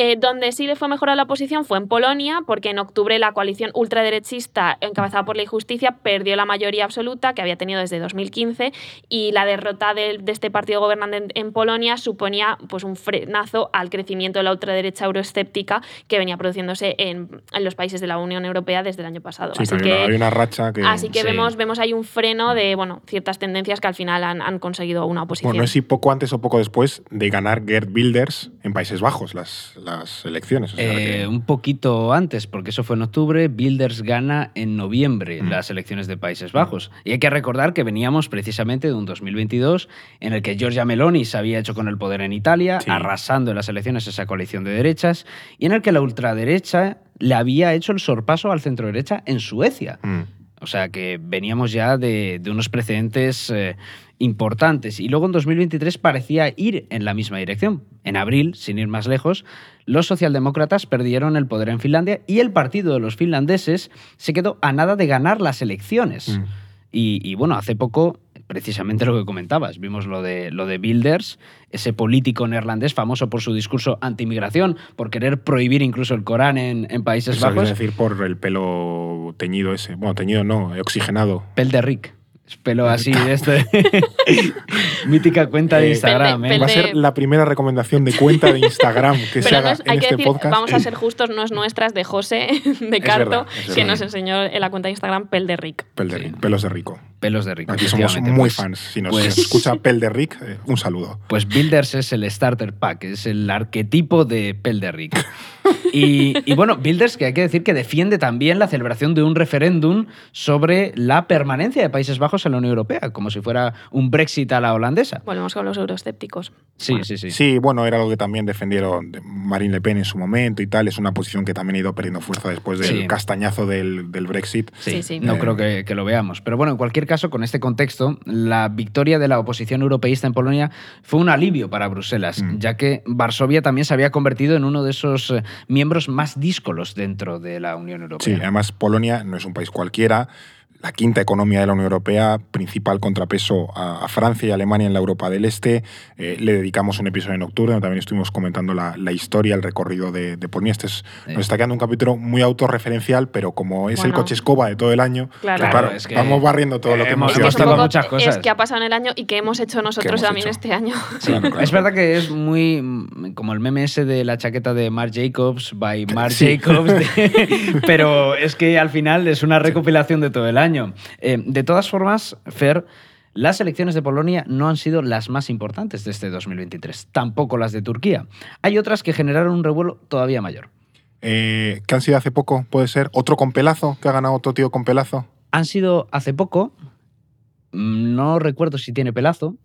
Eh, donde sí le fue mejor a la oposición fue en Polonia, porque en octubre la coalición ultraderechista encabezada por la Justicia perdió la mayoría absoluta que había tenido desde 2015 y la derrota de, de este partido gobernante en, en Polonia suponía pues, un frenazo al crecimiento de la ultraderecha euroescéptica que venía produciéndose en, en los países de la Unión Europea desde el año pasado. Sí, Así que hay, una, que hay una racha que. Así que Sí. vemos, vemos ahí un freno de bueno, ciertas tendencias que al final han, han conseguido una oposición. Bueno, no es si poco antes o poco después de ganar Gerd Wilders en Países Bajos las, las elecciones. o sea Eh, que- un poquito antes, porque eso fue en octubre, Bilders gana en noviembre Mm. las elecciones de Países Bajos. Y hay que recordar que veníamos precisamente de un 2022 en el que Giorgia Meloni se había hecho con el poder en Italia, Sí. arrasando en las elecciones esa coalición de derechas, y en el que la ultraderecha le había hecho el sorpaso al centro derecha en Suecia. Mm. O sea que veníamos ya de, de unos precedentes eh, importantes. Y luego en 2023 parecía ir en la misma dirección. En abril, sin ir más lejos, los socialdemócratas perdieron el poder en Finlandia y el partido de los finlandeses se quedó a nada de ganar las elecciones. Mm. Y, y, bueno, hace poco, precisamente lo que comentabas, vimos lo de, lo de Bilders, ese político neerlandés famoso por su discurso anti-inmigración, por querer prohibir incluso el Corán en, en Países Eso Bajos. es decir, por el pelo teñido ese. Bueno, teñido no, oxigenado. Pel de Rick. Es Pelo así de este. Mítica cuenta de Eh, Instagram, ¿eh? Va a ser la primera recomendación de cuenta de Instagram que se no haga es- en hay que este decir, podcast. vamos a ser justos, no es nuestras, de José de Carto, que verdad. nos enseñó en la cuenta de Instagram Pel de Rick. Pel de Sí. Rick, pelos de rico. Pelos de Rick. Aquí somos muy Pues- fans. Si nos, pues- escucha Pel de Rick, eh, un saludo. Pues Builders es el starter pack, es el arquetipo de Pel de Rick. Y, y bueno, Builders, que hay que decir que defiende también la celebración de un referéndum sobre la permanencia de Países Bajos en la Unión Europea, como si fuera un Brexit a la holandesa. Volvemos con los euroescépticos. Sí, Bueno, sí, sí. Sí, bueno, era algo que también defendieron de Marine Le Pen en su momento y tal. Es una posición que también ha ido perdiendo fuerza después del Sí. castañazo del, del Brexit. Sí, sí. No Eh, creo que, que lo veamos. Pero bueno, en cualquier caso, con este contexto, la victoria de la oposición europeísta en Polonia fue un alivio para Bruselas, Mm. ya que Varsovia también se había convertido en uno de esos eh, miembros más díscolos dentro de la Unión Sí, Europea. además Polonia no es un país cualquiera. La quinta economía de la Unión Europea, principal contrapeso a, a Francia y Alemania en la Europa del Este. Eh, le dedicamos un episodio en octubre, donde también estuvimos comentando la, la historia, el recorrido de, de Polonia. Este es- Sí. Nos está quedando un capítulo muy autorreferencial, pero como es el coche escoba de todo el año, Claro. pues Claro, es que vamos barriendo todo lo que hemos hemos ido muchas cosas. Es que ha pasado en el año y que hemos hecho nosotros hemos también hecho? este año. Sí, Claro, claro. Es verdad que es muy mm, como el meme ese de la chaqueta de Marc Jacobs by Marc Sí. Jacobs, de- pero es que al final es una recopilación de todo el año. Eh, de todas formas, Fer, las elecciones de Polonia no han sido las más importantes de este 2023, tampoco las de Turquía. Hay otras que generaron un revuelo todavía mayor. Eh, ¿Qué han sido hace poco? ¿Puede ser? ¿Otro con pelazo? ¿Que ha ganado otro tío con pelazo? Han sido hace poco, mm, no recuerdo si tiene pelazo,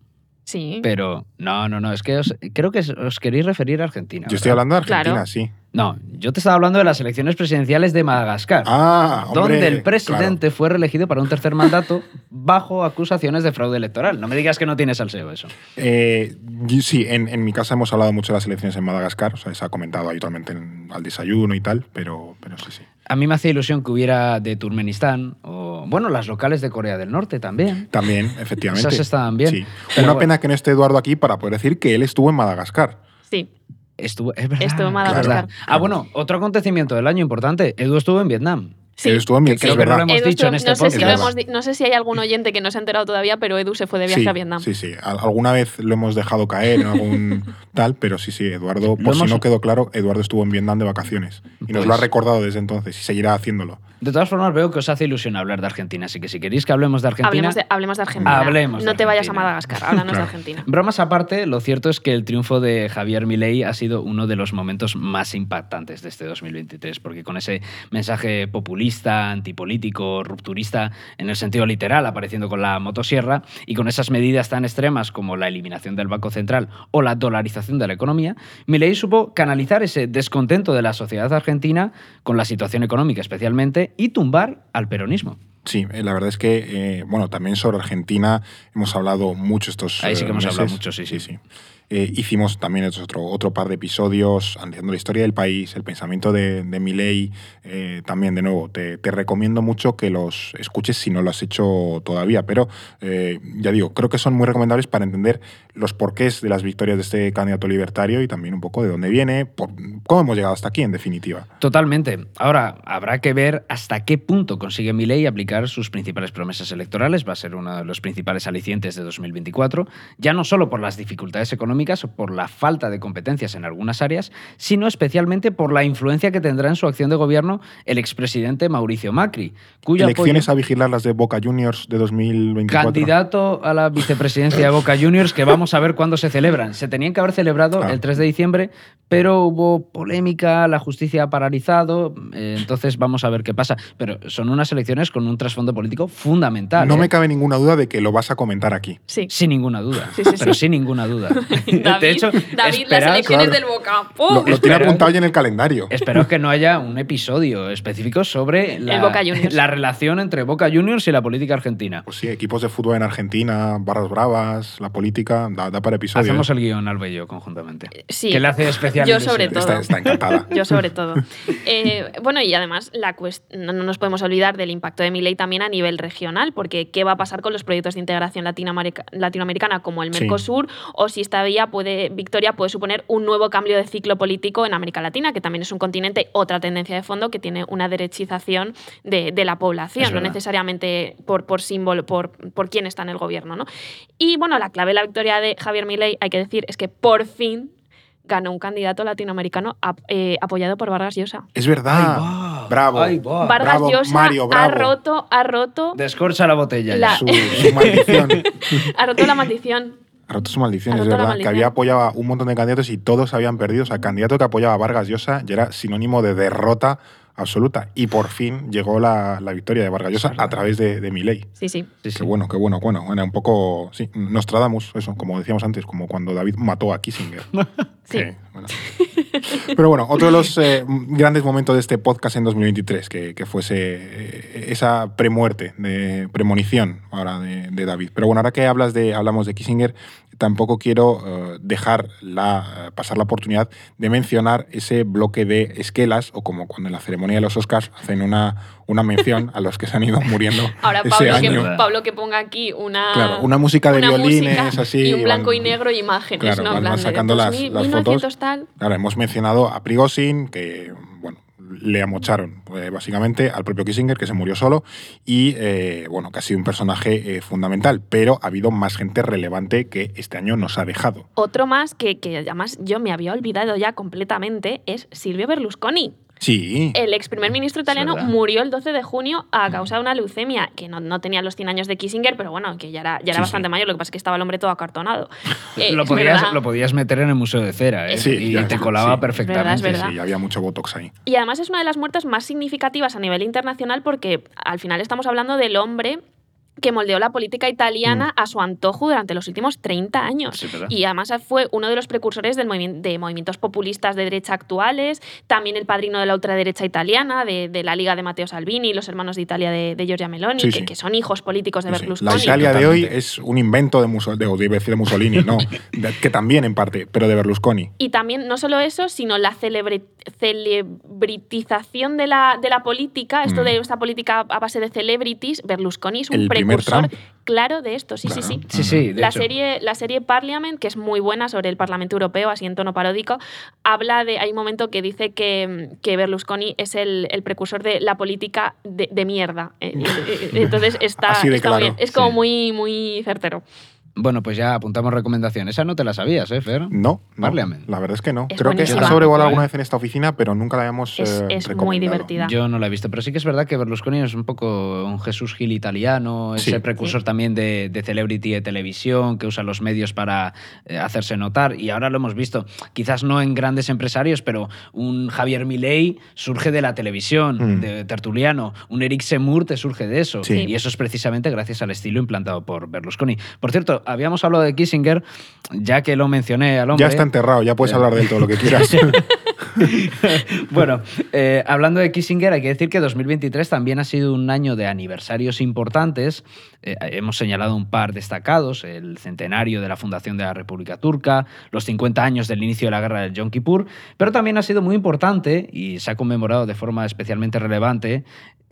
Sí. pero no, no, no, es que os- creo que os- queréis referir a Argentina. Yo estoy hablando de Argentina, Claro. sí. No, yo te estaba hablando de las elecciones presidenciales de Madagascar. Ah, hombre, donde el presidente fue reelegido para un tercer mandato bajo acusaciones de fraude electoral. No me digas que no tiene salseo eso. Eh, sí, en, en mi casa hemos hablado mucho de las elecciones en Madagascar, o sea, se ha comentado habitualmente en- al desayuno y tal, pero, pero sí, sí. A mí me hacía ilusión que hubiera de Turkmenistán o, bueno, las locales de Corea del Norte también. También, efectivamente. Esas estaban bien. Sí. Una bueno. pena que no esté Eduardo aquí para poder decir que él estuvo en Madagascar. Sí. Estuvo, es verdad, Estuvo en es Madagascar. verdad. Ah, bueno, otro acontecimiento del año importante. Edu estuvo en Vietnam. Sí. Él estuvo en Que Vietnam, creo es que no verdad. lo hemos Edu dicho en estuvo- este no, sé si lo podcast. hemos di- no sé si hay algún oyente que no se ha enterado todavía, pero Edu se fue de viaje sí, a Vietnam. Sí, sí. Al- Alguna vez lo hemos dejado caer en algún tal, pero sí, sí, Eduardo, por si hemos- no quedó claro, Eduardo estuvo en Vietnam de vacaciones. Y nos Pues- lo ha recordado desde entonces y seguirá haciéndolo. De todas formas, veo que os hace ilusión hablar de Argentina, así que si queréis que hablemos de Argentina... Hablemos de, hablemos de Argentina. Hablemos de no te vayas a. Madagascar, háblanos Claro. de Argentina. Bromas aparte, lo cierto es que el triunfo de Javier Milei ha sido uno de los momentos más impactantes de este 2023, porque con ese mensaje populista, antipolítico, rupturista, en el sentido literal, apareciendo con la motosierra, y con esas medidas tan extremas como la eliminación del Banco Central o la dolarización de la economía, Milei supo canalizar ese descontento de la sociedad argentina con la situación económica especialmente y tumbar al peronismo. Sí, eh, la verdad es que, eh, bueno, también sobre Argentina hemos hablado mucho estos Ahí sí que eh, hemos hablado mucho, sí, sí. Eh, hicimos también otro, otro par de episodios analizando la historia del país, el pensamiento de, de Milei. eh, también, de nuevo, te, te recomiendo mucho que los escuches si no lo has hecho todavía. Pero, eh, ya digo, creo que son muy recomendables para entender los porqués de las victorias de este candidato libertario y también un poco de dónde viene, por, cómo hemos llegado hasta aquí, en definitiva. Totalmente. Ahora, habrá que ver hasta qué punto consigue Milei aplicar sus principales promesas electorales. Va a ser uno de los principales alicientes de 2024, ya no solo por las dificultades económicas o por la falta de competencias en algunas áreas, sino especialmente por la influencia que tendrá en su acción de gobierno el expresidente Mauricio Macri, cuyo Elecciones apoyo- a vigilar las de Boca Juniors de 2024. Candidato a la vicepresidencia de Boca Juniors, que vamos a ver cuándo se celebran. Se tenían que haber celebrado Claro. el 3 de diciembre, pero hubo polémica, la justicia ha paralizado, eh, entonces vamos a ver qué pasa. Pero son unas elecciones con un trasfondo político fundamental. No ¿eh? me cabe ninguna duda de que lo vas a comentar aquí. Sí. Sin ninguna duda. Sí, sí, sí. Pero sin ninguna duda. David, de hecho, David las elecciones claro. del Boca. Lo, lo tiene apuntado ya en el calendario. Espero que no haya un episodio específico sobre la, El Boca Juniors. la relación entre Boca Juniors y la política argentina. Pues sí, equipos de fútbol en Argentina, barras bravas, la política, da, da para episodio. Hacemos ¿eh? el guion Alba y yo conjuntamente. Sí. Que le hace especial Yo sobre todo. Está, está encantada. Yo sobre todo. Eh, bueno, y además la no, no nos podemos olvidar del impacto de mi ley también a nivel regional, porque qué va a pasar con los proyectos de integración latinoamerica- latinoamericana como el Sí. Mercosur, o si esta puede, victoria puede suponer un nuevo cambio de ciclo político en América Latina, que también es un continente, otra tendencia de fondo que tiene una derechización de, de la población, Es no verdad. necesariamente por, por símbolo, por, por quién está en el gobierno. ¿no? Y bueno, la clave de la victoria de Javier Milei, hay que decir, es que por fin ganó un candidato latinoamericano ap- eh, apoyado por Vargas Llosa. Es verdad. Bravo. ahí va. Vargas bravo, Llosa Mario, ha roto, ha roto, Descorcha la botella. La- ya. Su, su maldición. ha roto la maldición. Ha roto su maldición, es verdad. Que había apoyado a un montón de candidatos y todos habían perdido. O sea, el candidato que apoyaba a Vargas Llosa ya era sinónimo de derrota absoluta. Y por fin llegó la, la victoria de Vargas Llosa a través de, de Milei. Sí, sí. Sí, sí. Qué bueno, qué bueno, bueno. Era un poco, sí, Nostradamus, eso, como decíamos antes, como cuando David mató a Kissinger. Sí. Que, bueno. Pero bueno, otro de los eh, grandes momentos de este podcast en 2023, que, que fuese eh, esa premuerte, de premonición ahora de, de David. Pero bueno, ahora que hablas de, hablamos de Kissinger, tampoco quiero eh, dejar la, pasar la oportunidad de mencionar ese bloque de esquelas, o como cuando en la ceremonia de los Oscars hacen una, una mención a los que se han ido muriendo Ahora ese Pablo que, año. Pablo que ponga aquí una, Claro, una música de una violines, música así, Y un blanco van- y negro y imágenes, Claro, ¿no? Van- van de sacando las- 2000, las 1900 fotos. tal. Claro, hemos mencionado a Prigozhin, que, bueno, le amocharon eh, básicamente al propio Kissinger, que se murió solo, y, eh, bueno, que ha sido un personaje eh, fundamental, pero ha habido más gente relevante que este año nos ha dejado. Otro más que, que además yo me había olvidado ya completamente es Silvio Berlusconi. Sí, El ex primer ministro italiano murió el 12 de junio a causa de una leucemia, que no, no tenía los 100 años de Kissinger, pero bueno, que ya era, ya era Sí, bastante sí. mayor, lo que pasa es que estaba el hombre todo acartonado. Eh, lo, podías, lo podías meter en el Museo de Cera, ¿eh? Sí, y ya, te colaba perfectamente. Verdad, verdad. sí, había mucho botox ahí. Y además es una de las muertes más significativas a nivel internacional porque al final estamos hablando del hombre que moldeó la política italiana a su antojo durante los últimos 30 años. Sí, y además fue uno de los precursores del movimi- de movimientos populistas de derecha actuales, también el padrino de la ultraderecha italiana, de, de la Liga de Matteo Salvini, los hermanos de Italia de, de Giorgia Meloni, Sí, que, sí. que son hijos políticos de. Berlusconi. La Italia de hoy es un invento de, Musso- de, Mussolini, no, de- que también en parte, pero de Berlusconi. Y también, no solo eso, sino la celebre- celebritización de la, de la política, esto Mm. de esta política a base de celebrities, Berlusconi es un El primer precursor claro de esto, sí, Claro. sí, sí. Sí, La hecho. serie, la serie Parliament, que es muy buena sobre el Parlamento Europeo, así en tono paródico, habla de. Hay un momento que dice que, que Berlusconi es el, el precursor de la política de, de mierda. Eh, eh, Entonces está, Así de está muy claro, bien. Es como sí. muy, muy certero. Bueno, pues ya apuntamos recomendación. Esa no te la sabías, ¿eh, Fer? No, no, la verdad es que no. Es Creo que buenísima. se ha sobrevolado alguna vez en esta oficina, pero nunca la habíamos Es, eh, es muy recomendado. divertida. Yo no la he visto, pero sí que es verdad que Berlusconi es un poco un Jesús Gil italiano, Sí. ese precursor también de, de celebrity de televisión, que usa los medios para eh, hacerse notar. Y ahora lo hemos visto, quizás no en grandes empresarios, pero un Javier Milei surge de la televisión, Mm. de tertuliano. Un Eric Semur te surge de eso. Sí. Y eso es precisamente gracias al estilo implantado por Berlusconi. Por cierto, habíamos hablado de Kissinger, ya que lo mencioné al hombre. Ya está enterrado, ya puedes Eh. hablar de él todo lo que quieras. bueno, eh, hablando de Kissinger, hay que decir que 2023 también ha sido un año de aniversarios importantes. Eh, hemos señalado un par destacados, el centenario de la fundación de la República Turca, los 50 años del inicio de la guerra del Yom Kippur, pero también ha sido muy importante y se ha conmemorado de forma especialmente relevante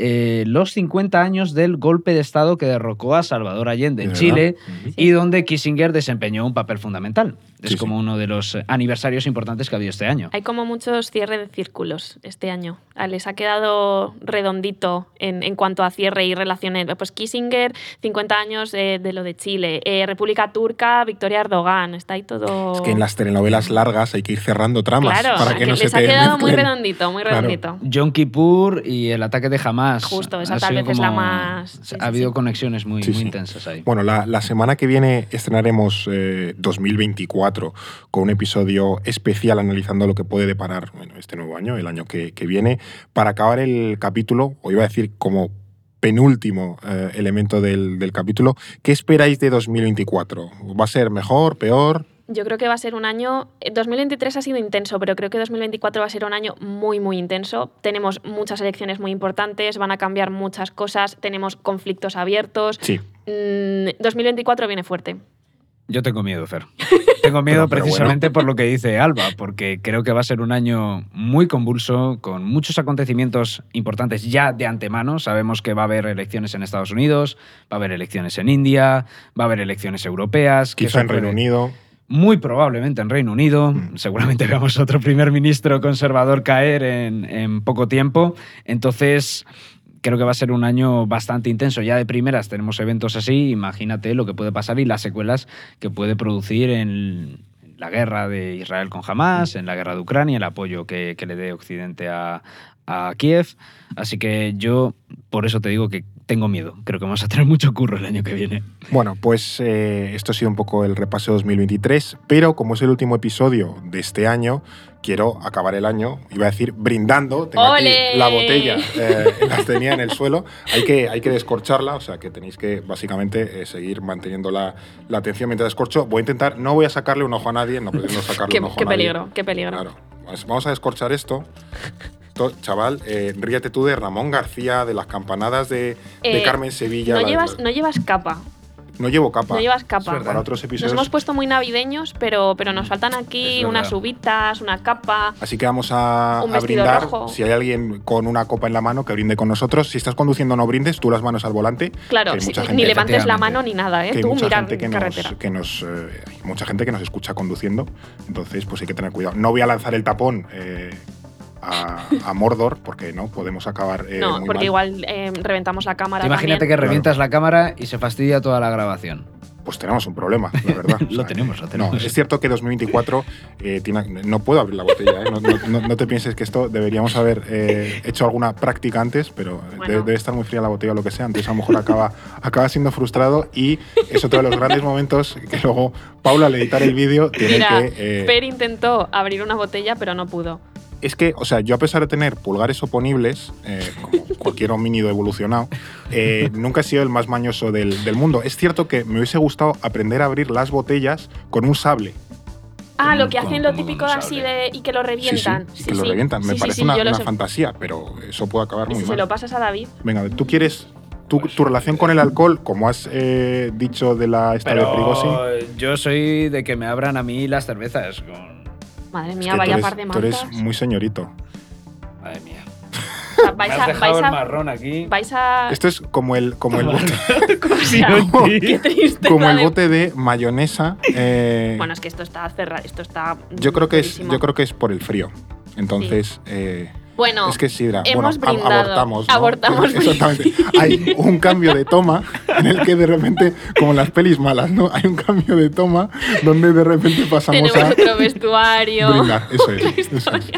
eh, los 50 años del golpe de Estado que derrocó a Salvador Allende en ¿De Chile y donde Kissinger desempeñó un papel fundamental. Es como sí. uno de los eh, aniversarios importantes que ha habido este año. Hay como muchos cierres de círculos este año. Les ha quedado redondito en, en cuanto a cierre y relaciones. Pues Kissinger, 50 años eh, de lo de Chile. Eh, República Turca, Victoria Erdogan. Está ahí todo. Es que en las telenovelas largas hay que ir cerrando tramas Claro, para que no se les te ha quedado muy mezclen. redondito, muy Claro. redondito. Yom Kippur y el ataque de Hamas. Justo, esa tal vez es la más- sí, sí, ha habido sí. conexiones muy, Sí, muy sí. intensas ahí. Bueno, la, la semana que viene estrenaremos eh, 2024 con un episodio especial analizando lo que puede deparar bueno, este nuevo año, el año que, que viene, para acabar el capítulo, o iba a decir como penúltimo eh, elemento del, del capítulo, ¿qué esperáis de 2024? ¿Va a ser mejor, peor? Yo creo que va a ser un año. eh, 2023 ha sido intenso, pero creo que 2024 va a ser un año muy, muy intenso. Tenemos muchas elecciones muy importantes, van a cambiar muchas cosas, tenemos conflictos abiertos. Sí, Mm, 2024 viene fuerte. Yo tengo miedo, Fer. Tengo miedo Pero- pero precisamente por lo que dice Alba, porque creo que va a ser un año muy convulso, con muchos acontecimientos importantes ya de antemano. Sabemos que va a haber elecciones en Estados Unidos, va a haber elecciones en India, va a haber elecciones europeas. que quizá en Reino puede- Unido. Muy probablemente en Reino Unido. Mm. Seguramente veamos otro primer ministro conservador caer en, en poco tiempo. Entonces, creo que va a ser un año bastante intenso. Ya de primeras tenemos eventos así. Imagínate lo que puede pasar y las secuelas que puede producir en la guerra de Israel con Hamas, en la guerra de Ucrania, el apoyo que, que le dé Occidente a, a Kiev. Así que yo, por eso te digo que tengo miedo. Creo que vamos a tener mucho curro el año que viene. Bueno, pues eh, esto ha sido un poco el repaso de 2023, pero como es el último episodio de este año, quiero acabar el año, iba a decir brindando, tengo ¡Ole! aquí la botella, eh, las tenía en el suelo, hay que, hay que descorcharla, o sea que tenéis que básicamente eh, seguir manteniendo la, la atención mientras descorcho. Voy a intentar, no voy a sacarle un ojo a nadie, no pretendo sacarle Qué, un ojo qué a nadie. peligro, qué peligro. Claro. Pues Vamos a descorchar esto. To- Chaval, eh, ríete tú de Ramón García, de las campanadas de, de Eh, Carmen Sevilla. No llevas, no llevas capa. No llevo capa. No llevas capa. verdad. Para otros Nos episodios. hemos puesto muy navideños, pero, pero nos faltan aquí unas uvitas, una capa. Así que vamos a, Un a vestido brindar. rojo. Si hay alguien con una copa en la mano, que brinde con nosotros. Si estás conduciendo, no brindes, tú las manos al volante. Claro, mucha ni gente- levantes la mano ni nada, ¿eh? que hay Tú mucha mirar gente que en nos, carretera. que nos, eh, hay mucha gente que nos escucha conduciendo, entonces pues hay que tener cuidado. No voy a lanzar el tapón eh, a, a Mordor porque no podemos acabar eh, no, muy porque mal. igual eh, reventamos la cámara. Imagínate también. que revientas la cámara y se fastidia toda la grabación. Pues tenemos un problema, la verdad. Lo tenemos, lo tenemos. No, es cierto que 2024 eh, tiene, no puedo abrir la botella, ¿eh? no, no- no- te pienses que esto deberíamos haber eh, hecho alguna práctica antes, pero de- Bueno. debe, estar muy fría la botella o lo que sea, entonces a lo mejor acaba, acaba siendo frustrado y es otro de los grandes momentos que luego Paula al editar el vídeo tiene Mira, que... eh, Fer intentó abrir una botella, pero no pudo. Es que, o sea, yo a pesar de tener pulgares oponibles, eh, como cualquier homínido evolucionado, eh, nunca he sido el más mañoso del, del mundo. Es cierto que me hubiese gustado aprender a abrir las botellas con un sable. Ah, lo que hacen lo típico así de, y que lo Sí, sí, revientan. que lo revientan. Me Sí, sí, parece sí, una, yo lo una sé. fantasía, pero eso puede acabar muy si mal. se lo pasas a David. Venga, tú quieres. Tu, tu relación con el alcohol, como has eh, dicho de la esta de Prigozhin, yo soy de que me abran a mí las cervezas con... Madre es mía, que vaya eres, par de tú eres mantas. muy señorito. Madre mía. O sea, Me vais has a. Vais el a, marrón aquí. vais a Esto es como el, como el, bote, como- qué triste. como el bote de mayonesa. eh, Bueno, es que esto está cerrado. Esto está. yo, creo que es, yo creo que es por el frío. Entonces, eh, Bueno, es que es sidra. hemos bueno, brindado. abortamos. ¿no? Abortamos Exactamente. Hay un cambio de toma en el que de repente, como en las pelis malas, ¿no? Hay un cambio de toma donde de repente pasamos tenemos a otro vestuario. brindar. Eso es. Eso es.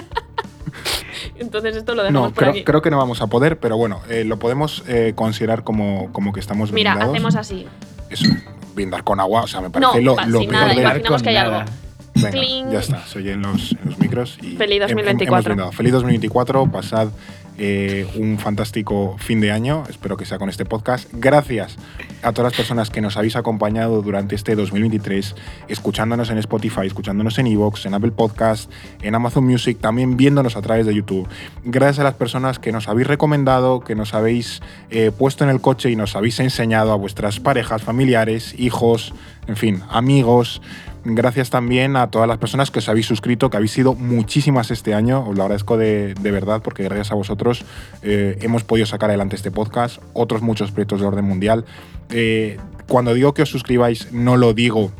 Entonces esto lo dejamos No, por creo, aquí. creo que no vamos a poder, pero bueno, eh, lo podemos eh, considerar como, como que estamos Mira, brindados. hacemos así. Eso, brindar con agua, o sea, me No, parece lo, va, lo sin peor nada, de- imaginamos que hay nada. algo. Venga, Cling. ya está, se oyen los, en los micros. Y Feliz hem- hem- 2024. hemos. Feliz 2024, pasad eh, un fantástico fin de año, espero que sea con este podcast. Gracias a todas las personas que nos habéis acompañado durante este 2023, escuchándonos en Spotify, escuchándonos en Evox, en Apple Podcast, en Amazon Music, también viéndonos a través de YouTube. Gracias a las personas que nos habéis recomendado, que nos habéis eh, puesto en el coche y nos habéis enseñado a vuestras parejas, familiares, hijos, en fin, amigos. Gracias también a todas las personas que os habéis suscrito, que habéis sido muchísimas este año. Os lo agradezco de, de verdad porque gracias a vosotros eh, hemos podido sacar adelante este podcast, otros muchos proyectos de orden mundial. Eh, cuando digo que os suscribáis, no lo digo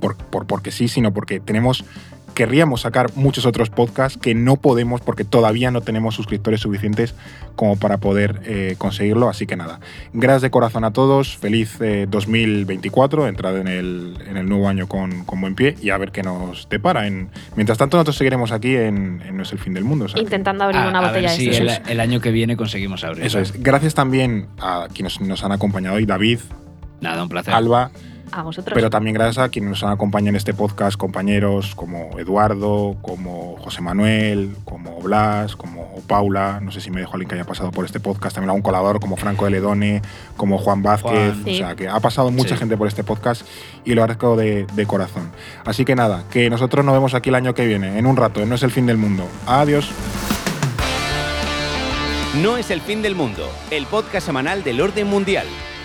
por, por- porque sí, sino porque tenemos querríamos sacar muchos otros podcasts que no podemos porque todavía no tenemos suscriptores suficientes como para poder eh, conseguirlo. Así que nada, gracias de corazón a todos, feliz eh, 2024, entrado en el, en el nuevo año con, con buen pie y a ver qué nos depara. En, mientras tanto, nosotros seguiremos aquí en, en No es el fin del mundo. o sea que- Intentando abrir A- una a botella ver de si el, el año que viene conseguimos abrir. Eso es. Gracias también a quienes nos han acompañado hoy, David, Nada, un placer. Alba, A vosotros. pero también gracias a quienes nos han acompañado en este podcast, compañeros como Eduardo, como José Manuel, como Blas, como Paula, no sé si me dejo alguien que haya pasado por este podcast, también algún colaborador como Franco de Ledone, como Juan Vázquez, Juan. o sea que ha pasado mucha Sí. gente por este podcast y lo agradezco de, de corazón. Así que nada, que nosotros nos vemos aquí el año que viene, en un rato, no es el fin del mundo. Adiós. No es el fin del mundo, el podcast semanal del orden mundial.